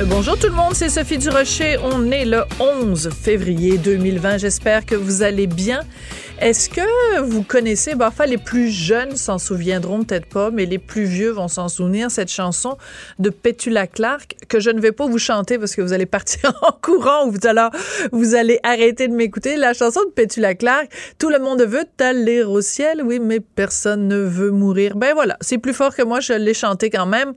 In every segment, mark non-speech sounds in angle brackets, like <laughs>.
Euh, Bonjour tout le monde, c'est Sophie Durocher. On est le 11 février 2020. J'espère que vous allez bien. Est-ce que vous connaissez, ben, enfin les plus jeunes s'en souviendront peut-être pas, mais les plus vieux vont s'en souvenir, cette chanson de Petula Clark que je ne vais pas vous chanter parce que vous allez partir <laughs> en courant ou vous allez, vous allez arrêter de m'écouter. La chanson de Petula Clark, tout le monde veut aller au ciel, oui, mais personne ne veut mourir. Ben voilà, c'est plus fort que moi, je l'ai chanté quand même.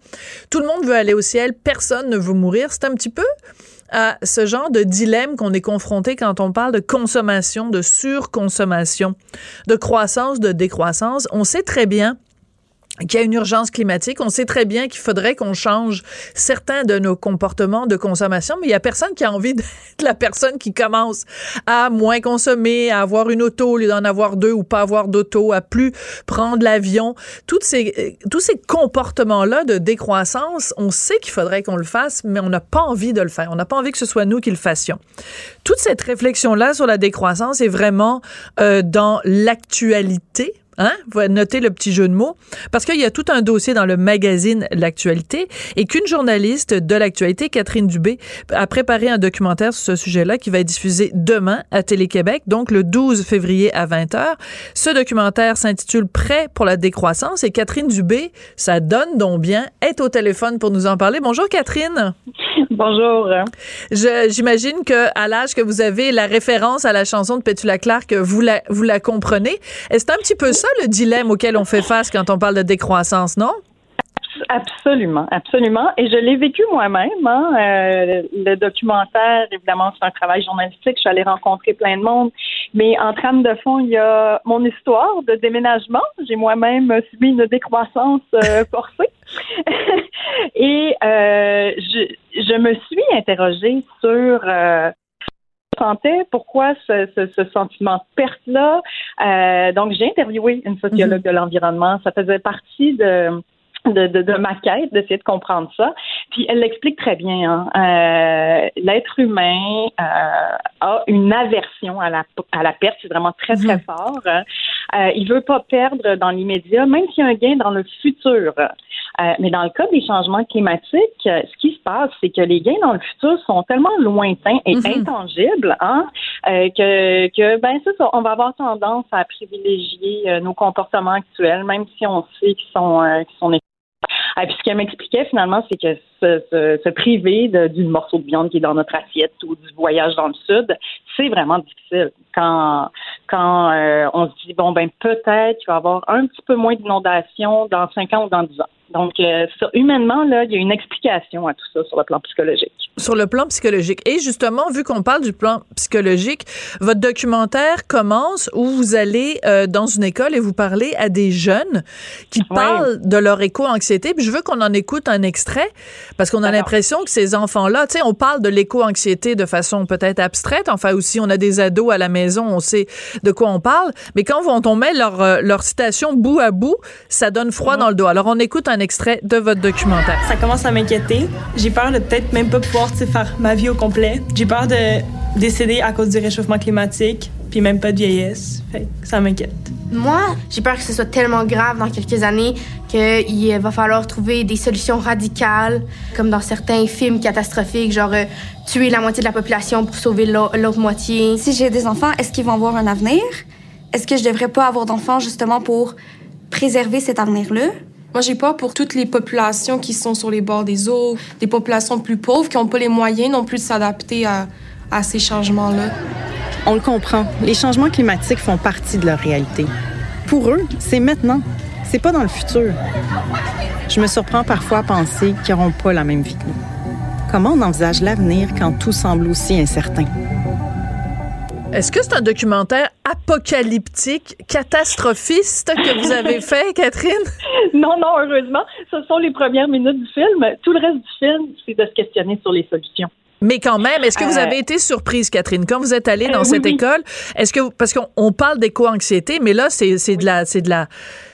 Tout le monde veut aller au ciel, personne ne veut mourir. C'est un petit peu à ce genre de dilemme qu'on est confronté quand on parle de consommation, de surconsommation, de croissance, de décroissance. On sait très bien qu'il y a une urgence climatique. On sait très bien qu'il faudrait qu'on change certains de nos comportements de consommation, mais il y a personne qui a envie <laughs> d'être la personne qui commence à moins consommer, à avoir une auto au lieu d'en avoir deux ou pas avoir d'auto, à plus prendre l'avion. Toutes ces, euh, tous ces comportements-là de décroissance, on sait qu'il faudrait qu'on le fasse, mais on n'a pas envie de le faire. On n'a pas envie que ce soit nous qui le fassions. Toute cette réflexion-là sur la décroissance est vraiment euh, dans l'actualité Hein? Vous notez le petit jeu de mots. Parce qu'il y a tout un dossier dans le magazine L'actualité et qu'une journaliste de l'actualité, Catherine Dubé, a préparé un documentaire sur ce sujet-là qui va être diffusé demain à Télé-Québec, donc le 12 février à 20h. Ce documentaire s'intitule Prêt pour la décroissance et Catherine Dubé, ça donne donc bien, est au téléphone pour nous en parler. Bonjour Catherine. Bonjour. J'imagine que à l'âge que vous avez, la référence à la chanson de Petula Clark, vous la, vous la comprenez. Est-ce un petit peu ça le dilemme auquel on fait face quand on parle de décroissance, non? Absolument, absolument. Et je l'ai vécu moi-même. Hein. Euh, le documentaire, évidemment, c'est un travail journalistique. Je suis allée rencontrer plein de monde. Mais en trame de fond, il y a mon histoire de déménagement. J'ai moi-même subi une décroissance euh, <laughs> forcée. <laughs> Et euh, je, je, me suis interrogée sur pourquoi ce, ce, ce, sentiment de perte-là. Euh, donc, j'ai interviewé une sociologue mm -hmm. de l'environnement. Ça faisait partie de de, de, de, ma quête, d'essayer de comprendre ça. Puis elle l'explique très bien. Hein. Euh, L'être humain euh, a une aversion à la, à la perte, c'est vraiment très, très mmh. fort. Euh, il veut pas perdre dans l'immédiat, même s'il y a un gain dans le futur. Euh, mais dans le cas des changements climatiques, ce qui se passe, c'est que les gains dans le futur sont tellement lointains et mmh. intangibles hein, euh, que, que ben ça, on va avoir tendance à privilégier euh, nos comportements actuels, même si on sait qu'ils sont, qu'ils sont et puis ce qu'elle m'expliquait finalement, c'est que se, se, se priver d'une morceau de viande qui est dans notre assiette ou du voyage dans le sud, c'est vraiment difficile. Quand quand euh, on se dit bon ben peut-être qu'il va y avoir un petit peu moins d'inondations dans cinq ans ou dans dix ans. Donc, euh, ça, humainement, là, il y a une explication à tout ça sur le plan psychologique. Sur le plan psychologique. Et justement, vu qu'on parle du plan psychologique, votre documentaire commence où vous allez euh, dans une école et vous parlez à des jeunes qui oui. parlent de leur éco-anxiété. Puis je veux qu'on en écoute un extrait parce qu'on a l'impression que ces enfants-là, tu sais, on parle de l'éco-anxiété de façon peut-être abstraite. Enfin, aussi, on a des ados à la maison, on sait de quoi on parle. Mais quand on, on met leur, euh, leur citation bout à bout, ça donne froid mmh. dans le dos. Alors, on écoute un extrait de votre documentaire. Ça commence à m'inquiéter. J'ai peur de peut-être même pas pouvoir faire ma vie au complet. J'ai peur de décéder à cause du réchauffement climatique, puis même pas de vieillesse. Fait ça m'inquiète. Moi, j'ai peur que ce soit tellement grave dans quelques années qu'il va falloir trouver des solutions radicales, comme dans certains films catastrophiques, genre euh, tuer la moitié de la population pour sauver l'autre moitié. Si j'ai des enfants, est-ce qu'ils vont avoir un avenir? Est-ce que je devrais pas avoir d'enfants justement pour préserver cet avenir-là? Moi, j'ai peur pour toutes les populations qui sont sur les bords des eaux, des populations plus pauvres qui n'ont pas les moyens non plus de s'adapter à, à, ces changements-là. On le comprend, les changements climatiques font partie de leur réalité. Pour eux, c'est maintenant, c'est pas dans le futur. Je me surprends parfois à penser qu'ils n'auront pas la même vie que nous. Comment on envisage l'avenir quand tout semble aussi incertain? Est-ce que c'est un documentaire apocalyptique, catastrophiste que vous avez <laughs> fait, Catherine? Non, non, heureusement. Ce sont les premières minutes du film. Tout le reste du film, c'est de se questionner sur les solutions. Mais quand même, est-ce que vous Euh, avez été surprise, Catherine, quand vous êtes allée dans euh, oui, cette oui. école? Est-ce que vous- parce qu'on on parle d'éco-anxiété, mais là c'est de la c'est de la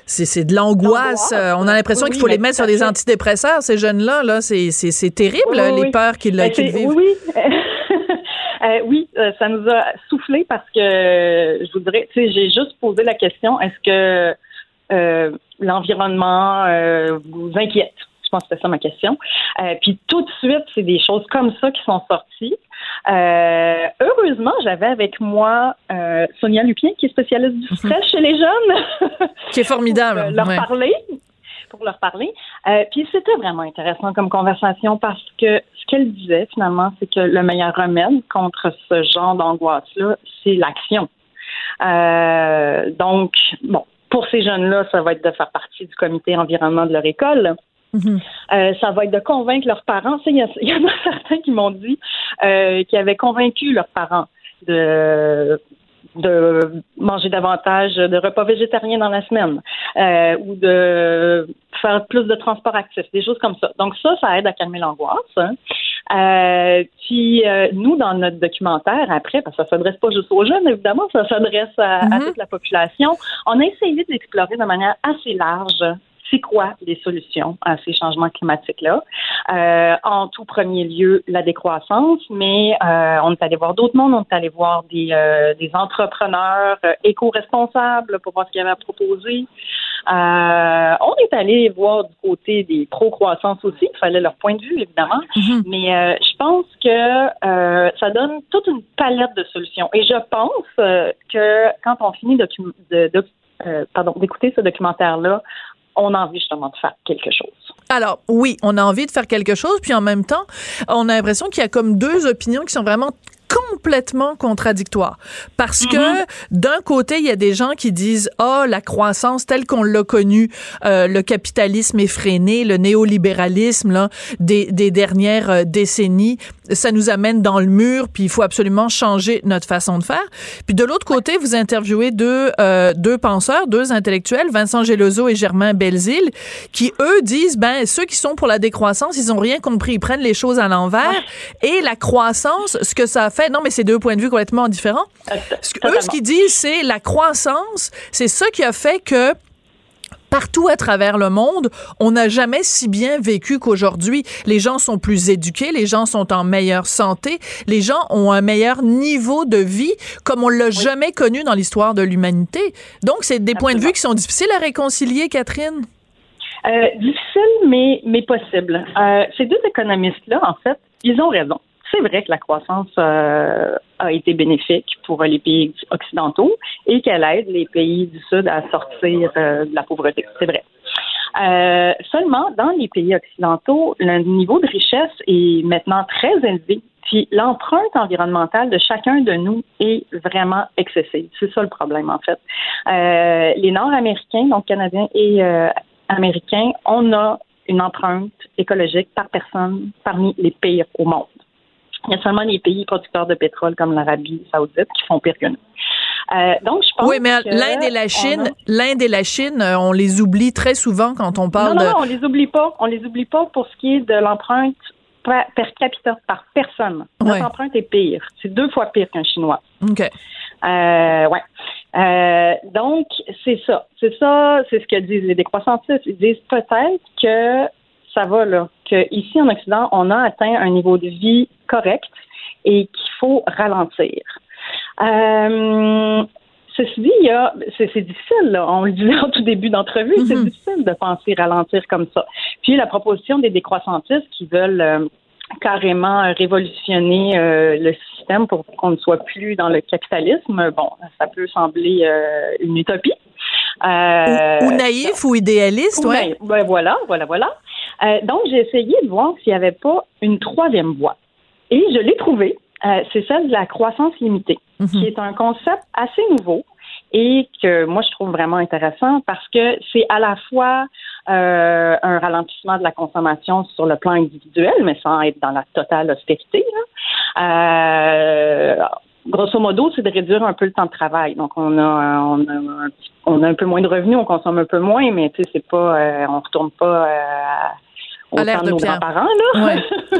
c'est de l'angoisse. Euh, On a l'impression Oui, qu'il faut les mais mettre sur des antidépresseurs. Ces jeunes-là, là, c'est c'est c'est terrible les peurs qu'ils Ben, c'est- vivent. Oui, oui. <laughs> Euh, oui, euh, ça nous a soufflé parce que euh, je vous dirais, tu sais, j'ai juste posé la question est-ce que l'environnement vous inquiète? Je pense que c'était ça ma question. Euh, puis tout de suite, c'est des choses comme ça qui sont sorties. Euh, heureusement, j'avais avec moi euh, Sonia Lupien, qui est spécialiste du stress chez les jeunes. <laughs> Qui est formidable. <laughs> pour, leur ouais. parler pour leur parler. Puis c'était vraiment intéressant comme conversation parce que ce qu'elle disait finalement, c'est que le meilleur remède contre ce genre d'angoisse-là, c'est l'action. Donc, bon, pour ces jeunes-là, ça va être de faire partie du comité environnement de leur école. Mhm. Euh, ça va être de convaincre leurs parents. <laughs> Il y, en a certains qui m'ont dit euh, qu'ils avaient convaincu leurs parents de de manger davantage de repas végétariens dans la semaine euh, ou de faire plus de transport actif, des choses comme ça. Donc ça, ça aide à calmer l'angoisse. hein. Euh, puis euh, nous, dans notre documentaire, après, parce que ça s'adresse pas juste aux jeunes, évidemment, ça s'adresse à, à Mhm. toute la population, on a essayé d'explorer de manière assez large c'est quoi les solutions à ces changements climatiques-là? Euh, en tout premier lieu, la décroissance, mais euh, on est allé voir d'autres mondes, on est allé voir des, euh, des entrepreneurs euh, éco-responsables pour voir ce qu'ils avaient à proposer. Euh, on est allé voir du côté des pro-croissance aussi, il fallait leur point de vue, évidemment, Mhm. mais euh, je pense que euh, ça donne toute une palette de solutions. Et je pense que quand on finit docu- de, de- euh, pardon, d'écouter ce documentaire-là, on a envie justement de faire quelque chose. Alors, oui, on a envie de faire quelque chose, puis en même temps, on a l'impression qu'il y a comme deux opinions qui sont vraiment complètement contradictoires. Parce que d'un côté, il y a des gens qui disent "Oh, la croissance telle qu'on l'a connue, euh, le capitalisme effréné, le néolibéralisme là des, des dernières euh, décennies, ça nous amène dans le mur, puis il faut absolument changer notre façon de faire." Puis de l'autre côté, vous interviewez deux euh, deux penseurs, deux intellectuels, Vincent Gelozo et Germain Belzile, qui eux disent ben ceux qui sont pour la décroissance, ils ont rien compris, ils prennent les choses à l'envers et la croissance, ce que ça a fait, non mais c'est deux points de vue complètement différents. Ce que, eux, ce qu'ils disent, c'est la croissance, c'est ça qui a fait que partout à travers le monde, on n'a jamais si bien vécu qu'aujourd'hui. Les gens sont plus éduqués, les gens sont en meilleure santé, les gens ont un meilleur niveau de vie comme on l'a jamais connu dans l'histoire de l'humanité. Donc, c'est des points de vue qui sont difficiles à réconcilier, Catherine. Euh, difficile, mais, mais possible. Euh, ces deux économistes-là, en fait, ils ont raison. C'est vrai que la croissance euh, a été bénéfique pour les pays occidentaux et qu'elle aide les pays du Sud à sortir euh, de la pauvreté. C'est vrai. Euh, seulement, dans les pays occidentaux, le niveau de richesse est maintenant très élevé. Puis l'empreinte environnementale de chacun de nous est vraiment excessive. C'est ça le problème, en fait. Euh, les Nord-Américains, donc Canadiens et euh, Américains, on a une empreinte écologique par personne parmi les pires au monde. Il y a seulement les pays producteurs de pétrole comme l'Arabie saoudite qui font pire que nous. Euh, donc, je pense Oui, mais l'Inde et la Chine, a- l'Inde et la Chine, on les oublie très souvent quand on parle non, non, de. non, on les oublie pas. On les oublie pas pour ce qui est de l'empreinte per, per capita, par personne. Notre Ouais. empreinte est pire. C'est deux fois pire qu'un Chinois. OK. Euh, ouais. Euh, donc, c'est ça. C'est ça, c'est ce que disent les décroissantistes. Ils disent peut-être que ça va, là. Que ici, en Occident, on a atteint un niveau de vie correct et qu'il faut ralentir. Euh, ceci dit, il y a, c'est, c'est difficile, là. on le disait en tout début d'entrevue, c'est difficile de penser ralentir comme ça. Puis la proposition des décroissantistes qui veulent euh, carrément révolutionner euh, le système pour qu'on ne soit plus dans le capitalisme, bon, ça peut sembler euh, une utopie. Euh, Ou naïf ou idéaliste, ou ouais. naïf. Ben, voilà, voilà, voilà. Euh, donc, j'ai essayé de voir s'il n'y avait pas une troisième voie. Et je l'ai trouvée. euh, c'est celle de la croissance limitée, qui est un concept assez nouveau et que moi je trouve vraiment intéressant parce que c'est à la fois euh, un ralentissement de la consommation sur le plan individuel, mais sans être dans la totale austérité. Euh, grosso modo, c'est de réduire un peu le temps de travail. Donc, on a, on a, un, on a un peu moins de revenus, on consomme un peu moins, mais tu sais, c'est pas, euh, on retourne pas euh, au temps de de nos grands-parents, là. Ouais. <laughs>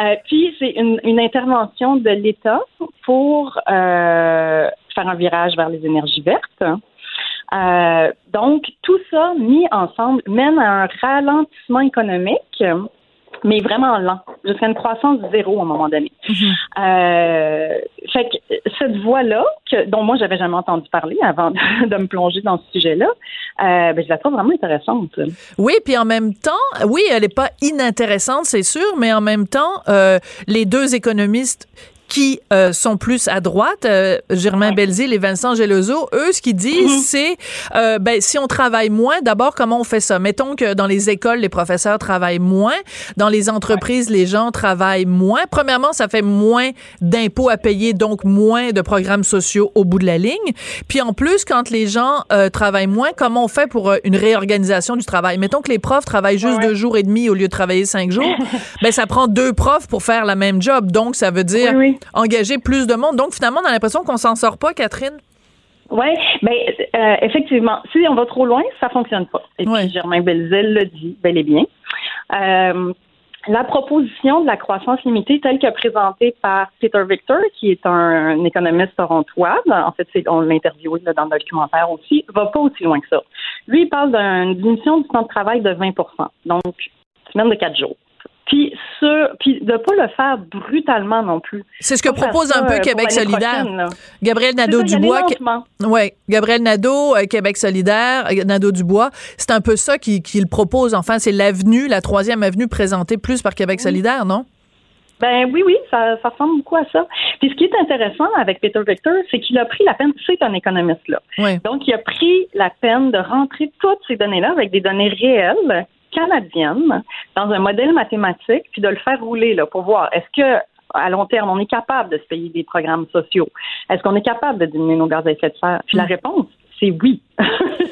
Euh, puis, c'est une, une intervention de l'État pour euh, faire un virage vers les énergies vertes. Euh, donc, tout ça mis ensemble mène à un ralentissement économique, mais vraiment lent, jusqu'à une croissance zéro à un moment donné. Euh, fait que cette voie-là, dont moi j'avais jamais entendu parler avant de, <laughs> de me plonger dans ce sujet-là, euh, ben, je la trouve vraiment intéressante. Oui, puis en même temps, oui, elle n'est pas inintéressante, c'est sûr, mais en même temps, euh, les deux économistes qui euh, sont plus à droite, euh, Germain Belzile et Vincent Gelozo, eux, ce qu'ils disent, c'est, euh, ben, si on travaille moins, d'abord, comment on fait ça? Mettons que dans les écoles, les professeurs travaillent moins, dans les entreprises, les gens travaillent moins. Premièrement, ça fait moins d'impôts à payer, donc moins de programmes sociaux au bout de la ligne. Puis en plus, quand les gens euh, travaillent moins, comment on fait pour euh, une réorganisation du travail? Mettons que les profs travaillent juste deux jours et demi au lieu de travailler cinq jours. <laughs> ben, ça prend deux profs pour faire la même job. Donc, ça veut dire engager plus de monde. Donc, finalement, on a l'impression qu'on s'en sort pas, Catherine. Oui, mais euh, effectivement, si on va trop loin, ça fonctionne pas. Et puis Germain Belzile le dit bel et bien. Euh, la proposition de la croissance limitée telle que présentée par Peter Victor, qui est un, économiste torontois, en fait, on l'a interviewé dans le documentaire aussi, va pas aussi loin que ça. Lui, il parle d'une diminution du temps de travail de 20% donc semaine de quatre jours. Puis, ce, puis de pas le faire brutalement non plus. C'est ce que propose un peu euh, Québec pour l'année solidaire. Gabriel Nadeau-Dubois. Ouais, Gabriel Nadeau, euh, Québec solidaire, euh, Nadeau-Dubois. C'est un peu ça qu'il propose. Enfin, c'est l'avenue, la troisième avenue présentée plus par Québec solidaire, non? Ben oui, oui, ça, ça ressemble beaucoup à ça. Puis ce qui est intéressant avec Peter Victor, c'est qu'il a pris la peine, c'est un économiste là. Donc il a pris la peine de rentrer toutes ces données-là avec des données réelles canadiennes dans un modèle mathématique, puis de le faire rouler là pour voir est-ce que à long terme on est capable de se payer des programmes sociaux, est-ce qu'on est capable de diminuer nos gaz à effet de serre? Puis la réponse c'est oui. <laughs>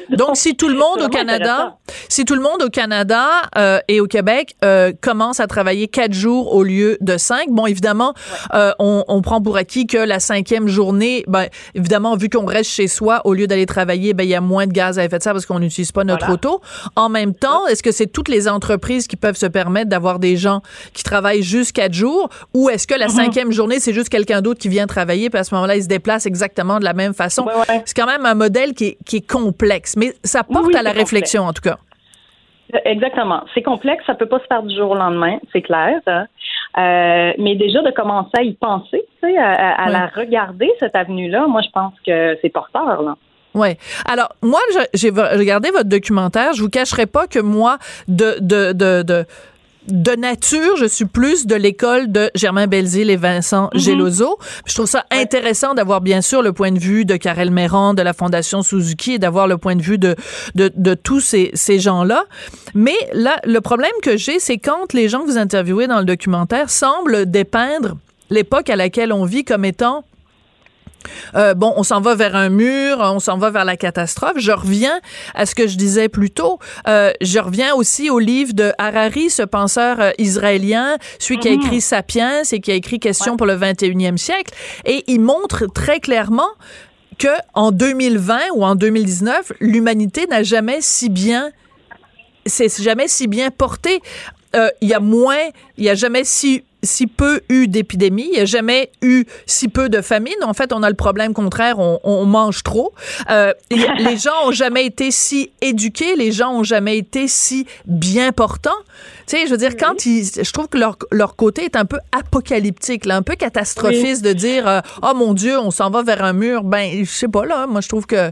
Donc, si tout le monde au Canada, si tout le monde au Canada euh, et au Québec euh, commence à travailler quatre jours au lieu de cinq, bon, évidemment, euh, on, on prend pour acquis que la cinquième journée, ben, évidemment, vu qu'on reste chez soi au lieu d'aller travailler, ben, il y a moins de gaz à effet de serre parce qu'on n'utilise pas notre Voilà. auto. En même temps, est-ce que c'est toutes les entreprises qui peuvent se permettre d'avoir des gens qui travaillent juste quatre jours, ou est-ce que la Mhm. cinquième journée, c'est juste quelqu'un d'autre qui vient travailler, puis à ce moment-là, il se déplace exactement de la même façon? C'est quand même un modèle qui est, qui est complexe, mais ça porte oui, à la réflexion, en tout cas. Exactement. C'est complexe, ça peut pas se faire du jour au lendemain, c'est clair. Euh, mais déjà de commencer à y penser, tu sais, à, la regarder cette avenue-là, moi je pense que c'est porteur. Là. Ouais. Alors moi, j'ai regardé votre documentaire. Je vous cacherai pas que moi, de de de de de nature, je suis plus de l'école de Germain Belzile et Vincent. Gelozo. Je trouve ça intéressant d'avoir bien sûr le point de vue de Karel Méran, de la Fondation Suzuki et d'avoir le point de vue de, de, de tous ces, ces gens-là. Mais là, le problème que j'ai, c'est quand les gens que vous interviewez dans le documentaire semblent dépeindre l'époque à laquelle on vit comme étant euh, bon, on s'en va vers un mur, on s'en va vers la catastrophe. Je reviens à ce que je disais plus tôt. Euh, je reviens aussi au livre de Harari, ce penseur euh, israélien, celui qui a Mhm. écrit Sapiens et qui a écrit Question pour le 21e siècle. Et il montre très clairement que en 2020 ou en 2019, l'humanité n'a jamais si bien c'est jamais si bien porté. Il y a moins, il y a jamais si si peu eu d'épidémies, il n'y a jamais eu si peu de famine. En fait, on a le problème contraire, on, on mange trop. Euh, <laughs> les gens ont jamais été si éduqués, les gens ont jamais été si bien portants. Tu sais, je veux dire, quand ils, je trouve que leur, leur côté est un peu apocalyptique, là, un peu catastrophiste de dire, euh, oh mon Dieu, on s'en va vers un mur. Ben, je sais pas là. Moi, je trouve que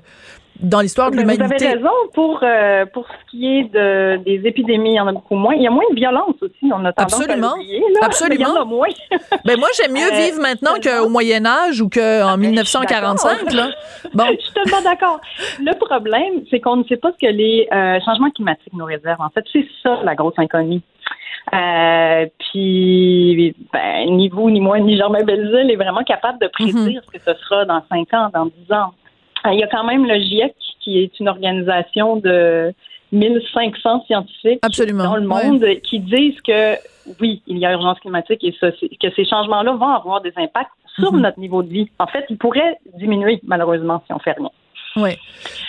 dans l'histoire de l'humanité. Vous avez raison pour euh, pour ce qui est de des épidémies, il y en a beaucoup moins. Il y a moins de violence aussi. On a tendance Absolument. à l'oublier, là. Absolument. Il y en a moins. <laughs> Ben moi j'aime mieux Euh, vivre maintenant qu'au Moyen Âge ou qu'en 1945 là. Bon. <laughs> Je suis tellement d'accord. Le problème, c'est qu'on ne sait pas ce que les euh, changements climatiques nous réservent. En fait, c'est ça la grosse inconnue. Euh, puis, ben, ni vous, ni moi, ni Germain Belzile est vraiment capable de prédire ce que ce sera dans cinq ans, dans dix ans. Euh, Il y a quand même le GIEC, qui est une organisation de 1500 scientifiques dans le monde qui disent que oui, il y a urgence climatique et ça, que ces changements-là vont avoir des impacts sur Mhm. notre niveau de vie. En fait, ils pourraient diminuer, malheureusement, si on fait rien. Oui.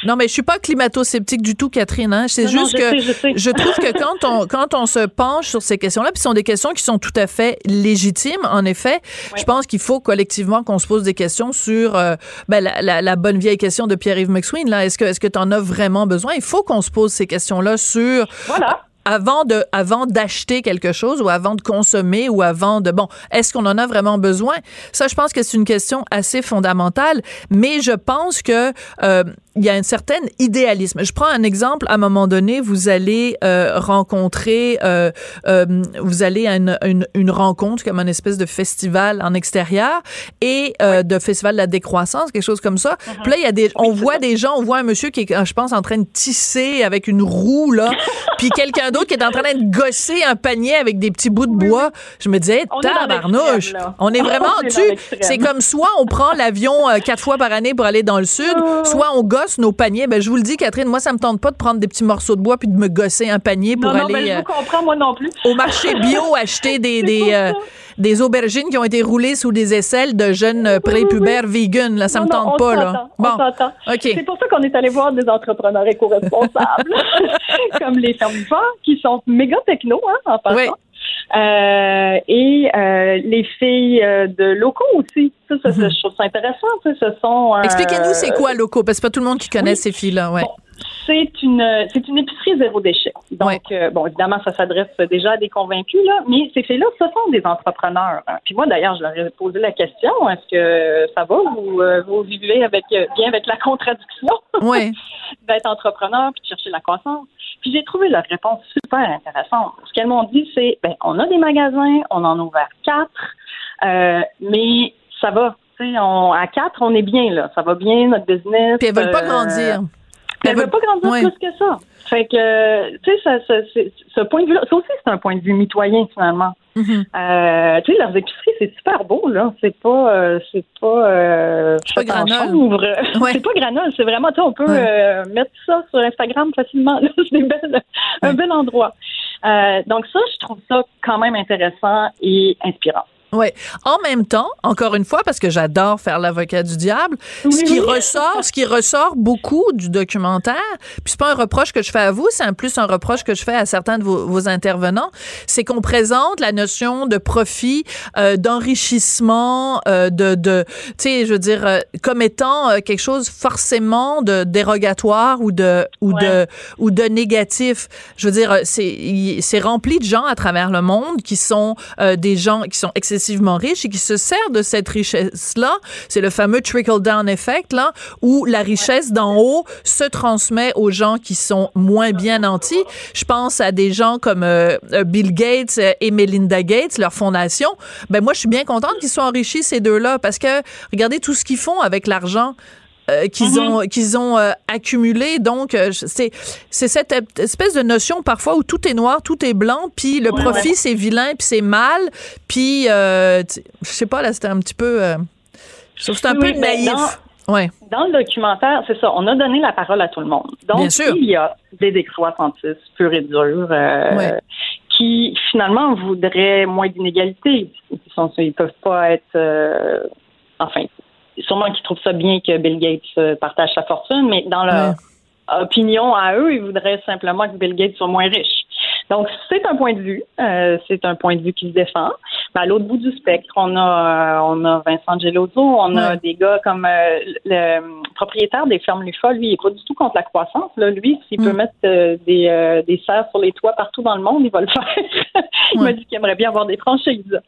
Non, mais je suis pas climato-sceptique du tout, Catherine. Hein. C'est non, juste je que sais, je sais. je trouve que quand on <laughs> quand on se penche sur ces questions-là, puis ce sont des questions qui sont tout à fait légitimes, en effet, je pense qu'il faut collectivement qu'on se pose des questions sur euh, ben, la, la- la bonne vieille question de Pierre-Yves McSween. Là, est-ce que est-ce que tu en as vraiment besoin? Il faut qu'on se pose ces questions-là sur Voilà. Avant de avant d'acheter quelque chose ou avant de consommer ou avant de bon est-ce qu'on en a vraiment besoin? Ça je pense que c'est une question assez fondamentale mais je pense que euh, il y a un certain idéalisme. Je prends un exemple. À un moment donné, vous allez euh, rencontrer, euh, euh, vous allez à une, une, une rencontre comme un espèce de festival en extérieur et euh, de festival de la décroissance, quelque chose comme ça. Puis là, il y a des, on voit des gens, on voit un monsieur qui est, je pense, en train de tisser avec une roue là, <laughs> puis quelqu'un d'autre qui est en train de gosser un panier avec des petits bouts de bois. Je me disais, dans tabarnouche, on est vraiment <laughs> tu. C'est comme soit on prend l'avion euh, quatre fois par année pour aller dans le sud, soit on gosse nos paniers. Ben je vous le dis, Catherine, moi ça me tente pas de prendre des petits morceaux de bois puis de me gosser un panier pour non, non, aller ben, je euh, vous comprends, moi non plus. au marché <laughs> bio acheter des des, euh, des aubergines qui ont été roulées sous des aisselles de jeunes euh, prépubères vegan. Là, ça me Non, non, tente pas là. Bon. C'est pour ça qu'on est allé voir des entrepreneurs éco-responsables, <laughs> comme les fermifores, qui sont méga techno, hein, en passant. Euh, et euh, les filles euh, de locaux aussi. Ça, ça, ça, je trouve ça intéressant. ça, Ce sont. Mhm. Expliquez-nous c'est quoi locaux? Parce que c'est pas tout le monde qui connaît ces filles là, ouais. C'est une c'est une épicerie zéro déchet. Donc euh, bon évidemment ça s'adresse déjà à des convaincus là, mais ces filles-là ce sont des entrepreneurs. hein. Puis moi d'ailleurs je leur ai posé la question est-ce que ça va? Vous euh, vous vivez avec bien avec la contradiction? Ouais. <laughs> d'être entrepreneur puis de chercher la croissance. Puis j'ai trouvé leur réponse super intéressante. Ce qu'elles m'ont dit c'est ben on a des magasins, on en a ouvert quatre, euh, mais ça va. Tu sais, on, à quatre, on est bien, là. Ça va bien, notre business. Puis elles veulent pas euh, grandir. Puis elles veulent pas grandir Ouais. plus que ça. Fait que, tu sais, ça, ce point de vue-là, ça aussi, c'est un point de vue mitoyen, finalement. Mhm. Euh, tu sais, leurs épiceries, c'est super beau, là. C'est pas, euh, c'est pas, euh, C'est pas chambre. <laughs> Ouais. C'est pas granole. C'est vraiment, tu sais, on peut Ouais. euh, mettre ça sur Instagram facilement. <laughs> C'est un bel endroit. Donc ça, je trouve ça quand même intéressant et inspirant. Ouais. En même temps, encore une fois, parce que j'adore faire l'avocat du diable, ce Oui, qui oui. ressort, ce qui ressort beaucoup du documentaire, puis c'est pas un reproche que je fais à vous, c'est un plus un reproche que je fais à certains de vos, vos intervenants, c'est qu'on présente la notion de profit, euh, d'enrichissement, euh, de, de tu sais, je veux dire, euh, comme étant quelque chose forcément de dérogatoire ou de ou de ou de négatif. Je veux dire, c'est c'est rempli de gens à travers le monde qui sont des gens qui sont excessivement riches et qui se servent de cette richesse-là. C'est le fameux trickle-down effect, là, où la richesse d'en haut se transmet aux gens qui sont moins bien nantis. Je pense à des gens comme euh, euh, Bill Gates et Melinda Gates, leur fondation. Ben moi, je suis bien contente qu'ils soient enrichis, ces deux-là, parce que regardez tout ce qu'ils font avec l'argent. Euh, qu'ils ont qu'ils ont euh, accumulé donc euh, c'est c'est cette espèce de notion parfois où tout est noir tout est blanc puis le Ouais, profit ouais. c'est vilain puis c'est mal puis euh, je sais pas là c'était un petit peu euh, je trouve que c'est un Oui, peu naïf ouais Dans le documentaire, c'est ça, on a donné la parole à tout le monde. Donc, Bien sûr. il y a des décroissantistes purs et durs euh, Ouais. qui, finalement, voudraient moins d'inégalité. Ils ils peuvent pas être... euh, enfin, sûrement qu'ils trouvent ça bien que Bill Gates euh, partage sa fortune, mais dans leur opinion à eux, ils voudraient simplement que Bill Gates soit moins riche. Donc, c'est un point de vue. euh, c'est un point de vue qui se défend. Ben, à l'autre bout du spectre, on a, euh, on a Vincent Gelozzo, on a des gars comme euh, le, propriétaire des fermes Lufa, lui, il est pas du tout contre la croissance. Là. Lui, s'il peut Mm. mettre euh, des, euh, des serres sur les toits partout dans le monde, il va le <laughs> faire. il m'a dit qu'il aimerait bien avoir des franchises.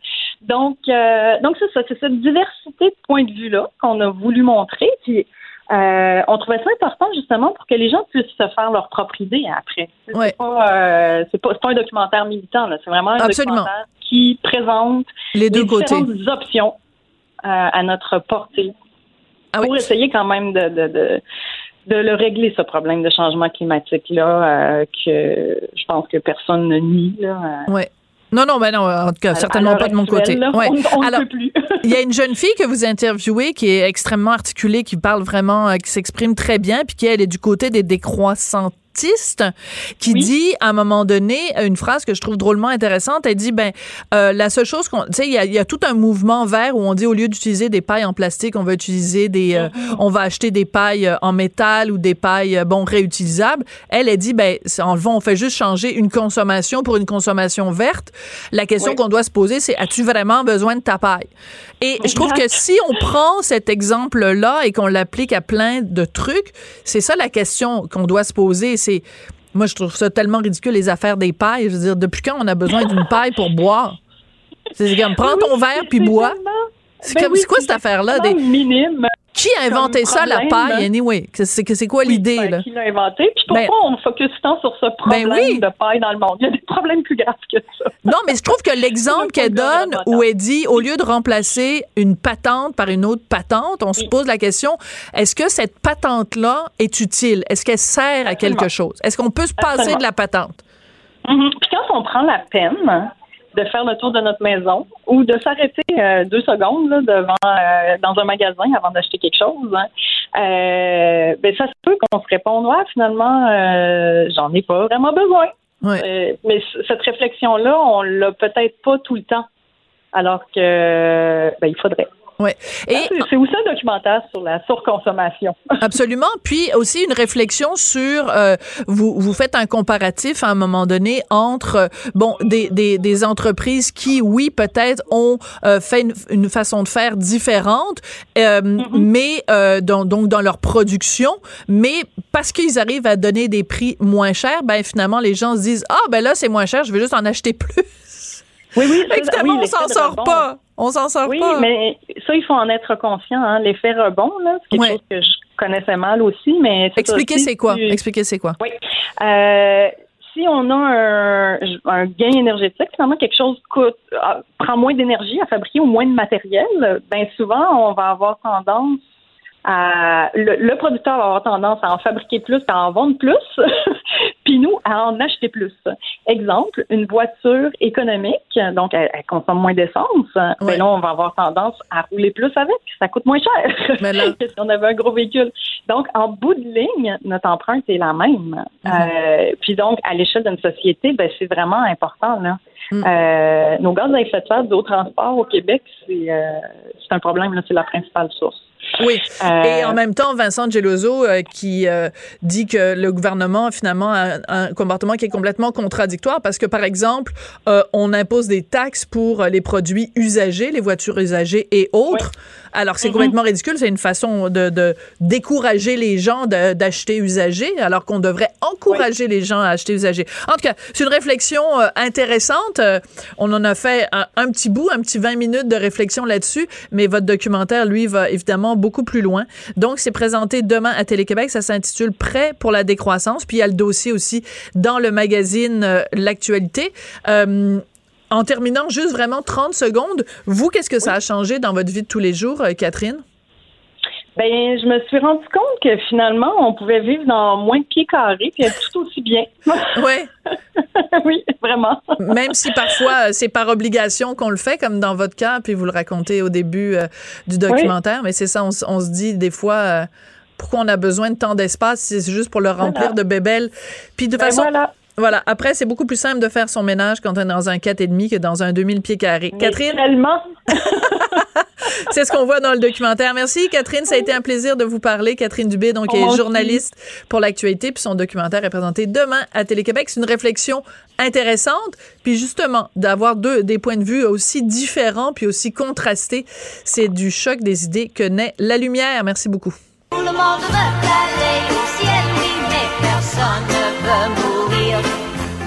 Donc, euh, donc c'est ça, c'est cette diversité de points de vue-là qu'on a voulu montrer. Puis, euh, on trouvait ça important justement pour que les gens puissent se faire leur propre idée après. C'est Ouais. pas, euh, c'est pas, c'est pas un documentaire militant, là. c'est vraiment un Absolument. documentaire qui présente les deux côtés différentes options euh, à notre portée Ah oui. pour essayer quand même de, de, de, de le régler, ce problème de changement climatique-là, euh, que je pense que personne ne nie. Là, euh. Ouais. Non, non, ben non, en tout cas, certainement pas de mon côté. Là, ouais. On, on Alors, <laughs> il y a une jeune fille que vous interviewez qui est extrêmement articulée, qui parle vraiment, euh, qui s'exprime très bien, puis qui elle est du côté des qui dit à un moment donné une phrase que je trouve drôlement intéressante. Elle dit ben euh, la seule chose qu'on, tu sais, il y a, y a, tout un mouvement vert où on dit au lieu d'utiliser des pailles en plastique, on va utiliser des, euh, Mm-hmm. on va acheter des pailles euh, en métal ou des pailles bon réutilisables. Elle, elle dit ben en le fond, on fait juste changer une consommation pour une consommation verte. La question Oui. qu'on doit se poser, c'est as-tu vraiment besoin de ta paille? Et je trouve que si on prend cet exemple-là et qu'on l'applique à plein de trucs, c'est ça la question qu'on doit se poser. C'est moi, je trouve ça tellement ridicule les affaires des pailles. Je veux dire, depuis quand on a besoin d'une <laughs> paille pour boire? C'est comme prends ton Oui, verre puis bois. C'est ben comme oui, c'est quoi cette affaire-là? Des... minime. Qui a inventé ça la paille anyway? C'est quoi l'idée Ben, là? Qui l'a inventé? Puis pourquoi Ben- on focus tant sur ce problème oui. de paille dans le monde? Il y a des problèmes plus graves que ça. Non, mais je trouve que <laughs> l'exemple qu'elle donne, où elle dit, au lieu de remplacer une patente par une autre patente, on se pose la question, est-ce que cette patente-là est utile? Est-ce qu'elle sert à quelque Absolument. chose? Est-ce qu'on peut se passer Absolument. de la patente? Mhm. Puis quand on prend la peine de faire le tour de notre maison ou de s'arrêter euh, deux secondes là, devant euh, dans un magasin avant d'acheter quelque chose, hein, euh, ben ça se peut qu'on se réponde ouais finalement j'en ai pas vraiment besoin. Ouais. Mais cette réflexion là on l'a peut-être pas tout le temps alors que ben il faudrait. Ouais. Et C'est aussi un documentaire sur la surconsommation. <laughs> Absolument. Puis aussi une réflexion sur euh, vous vous faites un comparatif à un moment donné entre euh, bon des, des, des entreprises qui oui peut-être ont euh, fait une, une façon de faire différente, euh, mais euh, dans, donc dans leur production, mais parce qu'ils arrivent à donner des prix moins chers, ben finalement les gens se disent ah ben là c'est moins cher, je vais juste en acheter plus. Oui oui. Finalement oui, on s'en sort pas. On s'en sort Oui, pas. mais ça, il faut en être conscient. Hein. L'effet rebond, là, c'est quelque Ouais. chose que je connaissais mal aussi, mais Expliquez c'est quoi? tu- Expliquez c'est quoi? Oui. Euh, si on a un, un gain énergétique, finalement, quelque chose coûte, ah, prend moins d'énergie à fabriquer ou moins de matériel, ben souvent, on va avoir tendance à. Le, le producteur va avoir tendance à en fabriquer plus, à en vendre plus, <laughs> puis nous, à en acheter plus. Exemple, une voiture économique, donc elle, elle consomme moins d'essence, Ouais. ben là, on va avoir tendance à rouler plus avec, ça coûte moins cher <laughs> là- que si on avait un gros véhicule. Donc, en bout de ligne, notre empreinte est la même. Mhm. Euh, puis donc, à l'échelle d'une société, ben, c'est vraiment important. Là. Mhm. Euh, nos gaz à effet de serre d'eau transport au Québec, c'est euh, c'est un problème. là, C'est la principale source. Oui. Euh, Et en même temps, Vincent Geloso euh, qui euh, dit que le gouvernement finalement a un comportement qui est complètement contradictoire parce que par exemple, euh, on impose des taxes pour euh, les produits usagés, les voitures usagées et autres. Alors que c'est Mhm. complètement ridicule, c'est une façon de, de décourager les gens d'acheter usagé, alors qu'on devrait encourager les gens à acheter usagé. En tout cas, c'est une réflexion euh, intéressante. Euh, on en a fait un, un petit bout, un petit 20 minutes de réflexion là-dessus, mais votre documentaire, lui, va évidemment beaucoup plus loin. Donc, c'est présenté demain à Télé-Québec. Ça s'intitule Prêt pour la décroissance. Puis, il y a le dossier aussi dans le magazine euh, L'actualité. Euh, en terminant, juste vraiment 30 secondes, vous, qu'est-ce que ça a changé dans votre vie de tous les jours, euh, Catherine? Ben, je me suis rendu compte que finalement, on pouvait vivre dans moins de pieds carrés puis être tout aussi bien. <laughs> Ouais. oui, vraiment. Même si parfois euh, c'est par obligation qu'on le fait, comme dans votre cas, puis vous le racontez au début euh, du documentaire, mais c'est ça, on, se dit des fois euh, pourquoi on a besoin de tant d'espace si c'est juste pour le remplir Voilà. de bébelles. Puis de Ben façon. voilà. Voilà. Après, c'est beaucoup plus simple de faire son ménage quand on est dans un 4,5 que dans un 2000 pieds carrés. Mais Catherine, Tellement. <laughs> c'est ce qu'on voit dans le documentaire. Merci, Catherine. Ça a été un plaisir de vous parler. Catherine Dubé, donc, Oh, est journaliste pour l'actualité. Puis son documentaire est présenté demain à Télé-Québec. C'est une réflexion intéressante. Puis justement, d'avoir deux, des points de vue aussi différents puis aussi contrastés, c'est du choc des idées que naît la lumière. Merci beaucoup. Tout le monde veut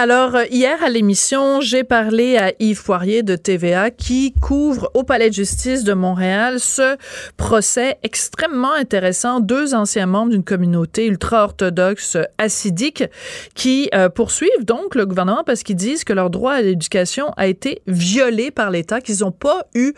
Alors, euh, hier à l'émission, j'ai parlé à Yves Poirier de TVA qui couvre au Palais de justice de Montréal ce procès extrêmement intéressant. Deux anciens membres d'une communauté ultra-orthodoxe assidique qui euh, poursuivent donc le gouvernement parce qu'ils disent que leur droit à l'éducation a été violé par l'État, qu'ils n'ont pas eu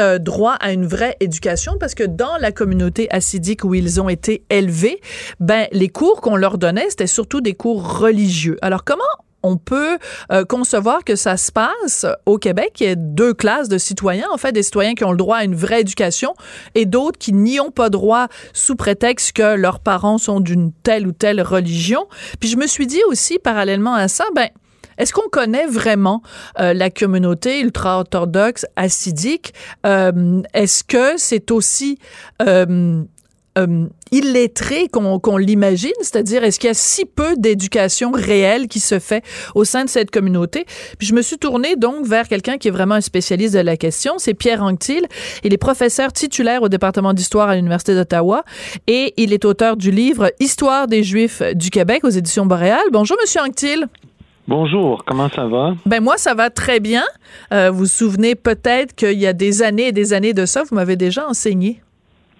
euh, droit à une vraie éducation parce que dans la communauté assidique où ils ont été élevés, ben les cours qu'on leur donnait, c'était surtout des cours religieux. Alors comment on peut euh, concevoir que ça se passe au Québec? Il y a deux classes de citoyens, en fait, des citoyens qui ont le droit à une vraie éducation et d'autres qui n'y ont pas droit sous prétexte que leurs parents sont d'une telle ou telle religion. Puis je me suis dit aussi, parallèlement à ça, ben, est-ce qu'on connaît vraiment euh, la communauté ultra-orthodoxe assidique? Euh, Est-ce que c'est aussi euh, euh, illettré qu'on l'imagine, c'est-à-dire est-ce qu'il y a si peu d'éducation réelle qui se fait au sein de cette communauté? Puis je me suis tournée donc vers quelqu'un qui est vraiment un spécialiste de la question, c'est Pierre Anctil. Il est professeur titulaire au département d'histoire à l'Université d'Ottawa et il est auteur du livre Histoire des Juifs du Québec aux éditions Boréal. Bonjour Monsieur Anctil. Bonjour, comment ça va? Ben moi, ça va très bien. Euh, vous vous souvenez peut-être qu'il y a des années et des années de ça, vous m'avez déjà enseigné.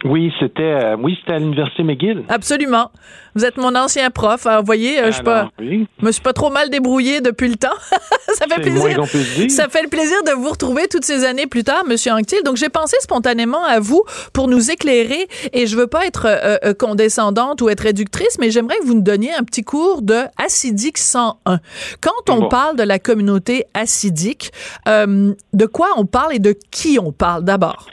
Oui, c'était euh, oui, c'était à l'université McGill. Absolument. Vous êtes mon ancien prof. Alors, vous voyez, euh, je pas, oui. me suis pas trop mal débrouillé depuis le temps. <laughs> ça fait plaisir. Ça fait le plaisir de vous retrouver toutes ces années plus tard, Monsieur Anctil. Donc, j'ai pensé spontanément à vous pour nous éclairer. Et je veux pas être euh, euh, condescendante ou être réductrice, mais j'aimerais que vous nous donniez un petit cours de acidique 101. Quand on Bon. parle de la communauté acidique, euh, de quoi on parle et de qui on parle d'abord?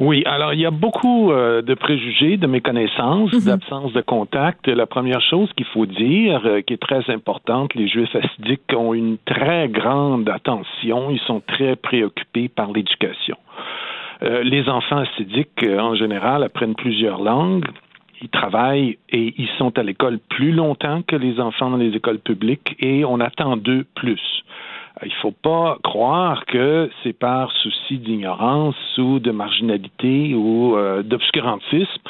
Oui, alors il y a beaucoup euh, de préjugés, de méconnaissances, Mhm. d'absence de contact. La première chose qu'il faut dire, euh, qui est très importante, les Juifs assidiques ont une très grande attention, ils sont très préoccupés par l'éducation. Euh, les enfants assidiques, en général, apprennent plusieurs langues. Ils travaillent et ils sont à l'école plus longtemps que les enfants dans les écoles publiques et on attend d'eux plus. Il faut pas croire que c'est par souci d'ignorance ou de marginalité ou euh, d'obscurantisme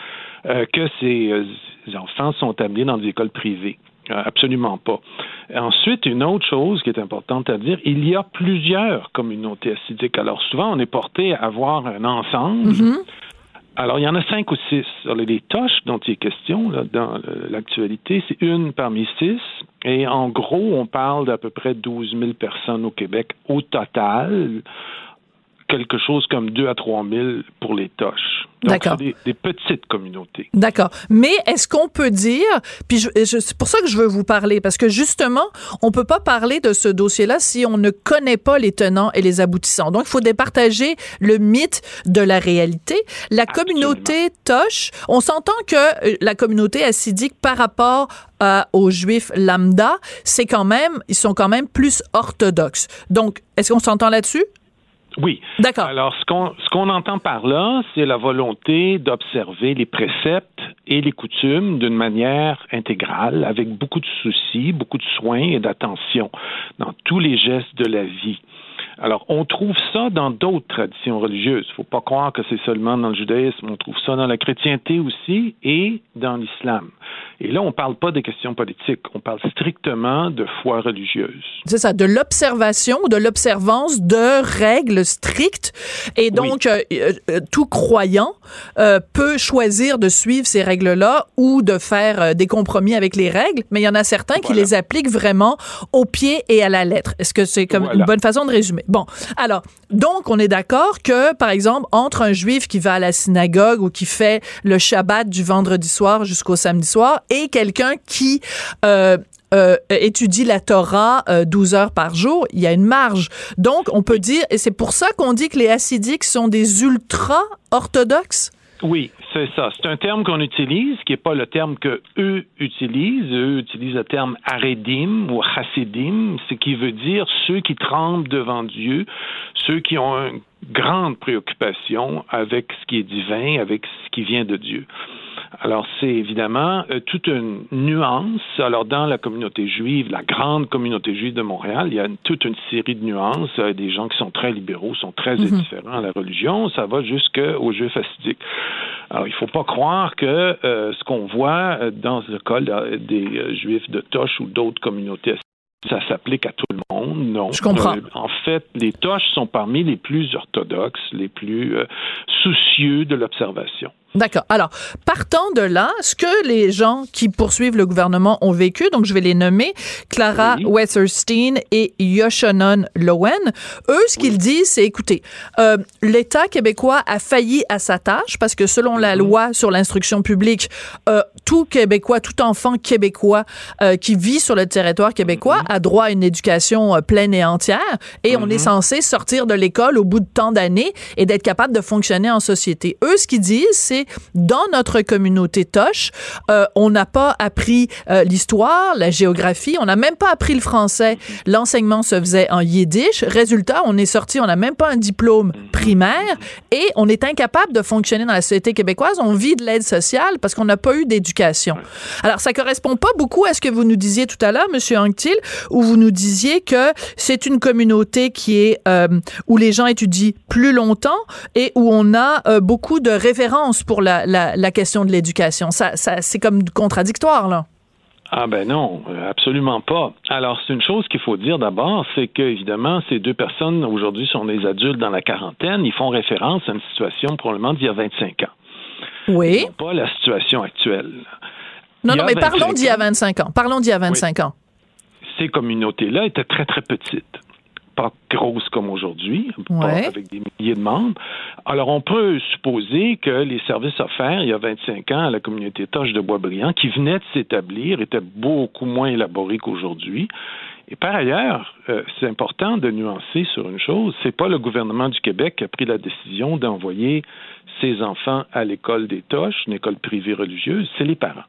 euh, que ces, euh, ces enfants sont amenés dans des écoles privées. Absolument pas. Ensuite, une autre chose qui est importante à dire, il y a plusieurs communautés assidiques. Alors souvent, on est porté à avoir un ensemble. Alors, il y en a cinq ou six. Les toches dont il est question là, dans euh, l'actualité, c'est une parmi six. Et en gros, on parle d'à peu près 12 000 personnes au Québec au total. Quelque chose comme 2 à 3 000 pour les toches. D'accord. des, des petites communautés. D'accord. Mais est-ce qu'on peut dire, puis je, je- c'est pour ça que je veux vous parler, parce que justement, on peut pas parler de ce dossier-là si on ne connaît pas les tenants et les aboutissants. Donc, il faut départager le mythe de la réalité. La communauté Toche, on s'entend que euh, la communauté assidique par rapport à- aux juifs lambda, c'est quand même, ils sont quand même plus orthodoxes. Donc, est-ce qu'on s'entend là-dessus? Oui. D'accord. Alors, ce qu'on ce qu'on entend par là, c'est la volonté d'observer les préceptes et les coutumes d'une manière intégrale, avec beaucoup de soucis, beaucoup de soins et d'attention dans tous les gestes de la vie. Alors, on trouve ça dans d'autres traditions religieuses. Il ne faut pas croire que c'est seulement dans le judaïsme. On trouve ça dans la chrétienté aussi et dans l'islam. Et là, on ne parle pas des questions politiques. On parle strictement de foi religieuse. C'est ça, de l'observation, de l'observance de règles strictes. Et donc, euh, euh, euh, tout croyant euh, peut choisir de suivre ces règles-là ou de faire des compromis avec les règles, mais il y en a certains qui les appliquent vraiment au pied et à la lettre. Est-ce que c'est comme Voilà. une bonne façon de résumer? Bon, alors, donc, on est d'accord que, par exemple, entre un juif qui va à la synagogue ou qui fait le Shabbat du vendredi soir jusqu'au samedi soir et quelqu'un qui euh, euh, étudie la Torah euh, 12 heures par jour, il y a une marge. Donc, on peut dire, et c'est pour ça qu'on dit que les hassidiques sont des ultra-orthodoxes? Oui, c'est ça. C'est un terme qu'on utilise, qui n'est pas le terme que eux utilisent. Eux utilisent le terme aredim ou chassidim, ce qui veut dire ceux qui tremblent devant Dieu, ceux qui ont une grande préoccupation avec ce qui est divin, avec ce qui vient de Dieu. Alors, c'est évidemment euh, toute une nuance. Alors, dans la communauté juive, la grande communauté juive de Montréal, il y a une- toute une série de nuances. Euh, des gens qui sont très libéraux, sont très Mhm. indifférents à la religion. Ça va jusqu'aux juifs assidiques. Alors, il faut pas croire que euh, ce qu'on voit euh, dans le cas des juifs de Toche ou d'autres communautés ça s'applique à tout le monde, non. Je comprends. Euh, en fait, les Toches sont parmi les plus orthodoxes, les plus euh, soucieux de l'observation. D'accord. Alors, partant de là, ce que les gens qui poursuivent le gouvernement ont vécu, donc je vais les nommer, Clara Weatherstein et Yoshanon Lowen, eux, ce qu'ils disent, c'est, écoutez, euh, l'État québécois a failli à sa tâche parce que selon la loi sur l'instruction publique, euh, tout Québécois, tout enfant québécois euh, qui vit sur le territoire québécois a droit à une éducation euh, pleine et entière et on est censé sortir de l'école au bout de tant d'années et d'être capable de fonctionner en société. Eux, ce qu'ils disent, c'est dans notre communauté Toche, euh, on n'a pas appris euh, l'histoire, la géographie, on n'a même pas appris le français. L'enseignement se faisait en yiddish. Résultat, on est sorti, on n'a même pas un diplôme primaire et on est incapable de fonctionner dans la société québécoise. On vit de l'aide sociale parce qu'on n'a pas eu d'éducation. Alors, ça correspond pas beaucoup à ce que vous nous disiez tout à l'heure, Monsieur Anctil, où vous nous disiez que c'est une communauté qui est euh, où les gens étudient plus longtemps et où on a beaucoup de références pour la, la, la question de l'éducation. Ça, ça c'est comme contradictoire là. Ah ben non, euh, absolument pas. Alors c'est une chose qu'il faut dire d'abord, c'est que évidemment ces deux personnes aujourd'hui sont des adultes dans la quarantaine, ils font référence à une situation probablement d'il y a 25 ans. Oui. Pas la situation actuelle. Non, non, mais 25 parlons d'il y a ans, 25 ans. Parlons d'il y a 25 ans. Ces communautés-là étaient très très petites, pas grosses comme aujourd'hui, Ouais. avec des milliers de membres. Alors on peut supposer que les services offerts il y a 25 ans à la communauté Toche de Boisbriand, qui venait de s'établir, étaient beaucoup moins élaborés qu'aujourd'hui. Et par ailleurs, euh, c'est important de nuancer sur une chose. C'est pas le gouvernement du Québec qui a pris la décision d'envoyer ses enfants à l'école des Toches, une école privée religieuse, c'est les parents.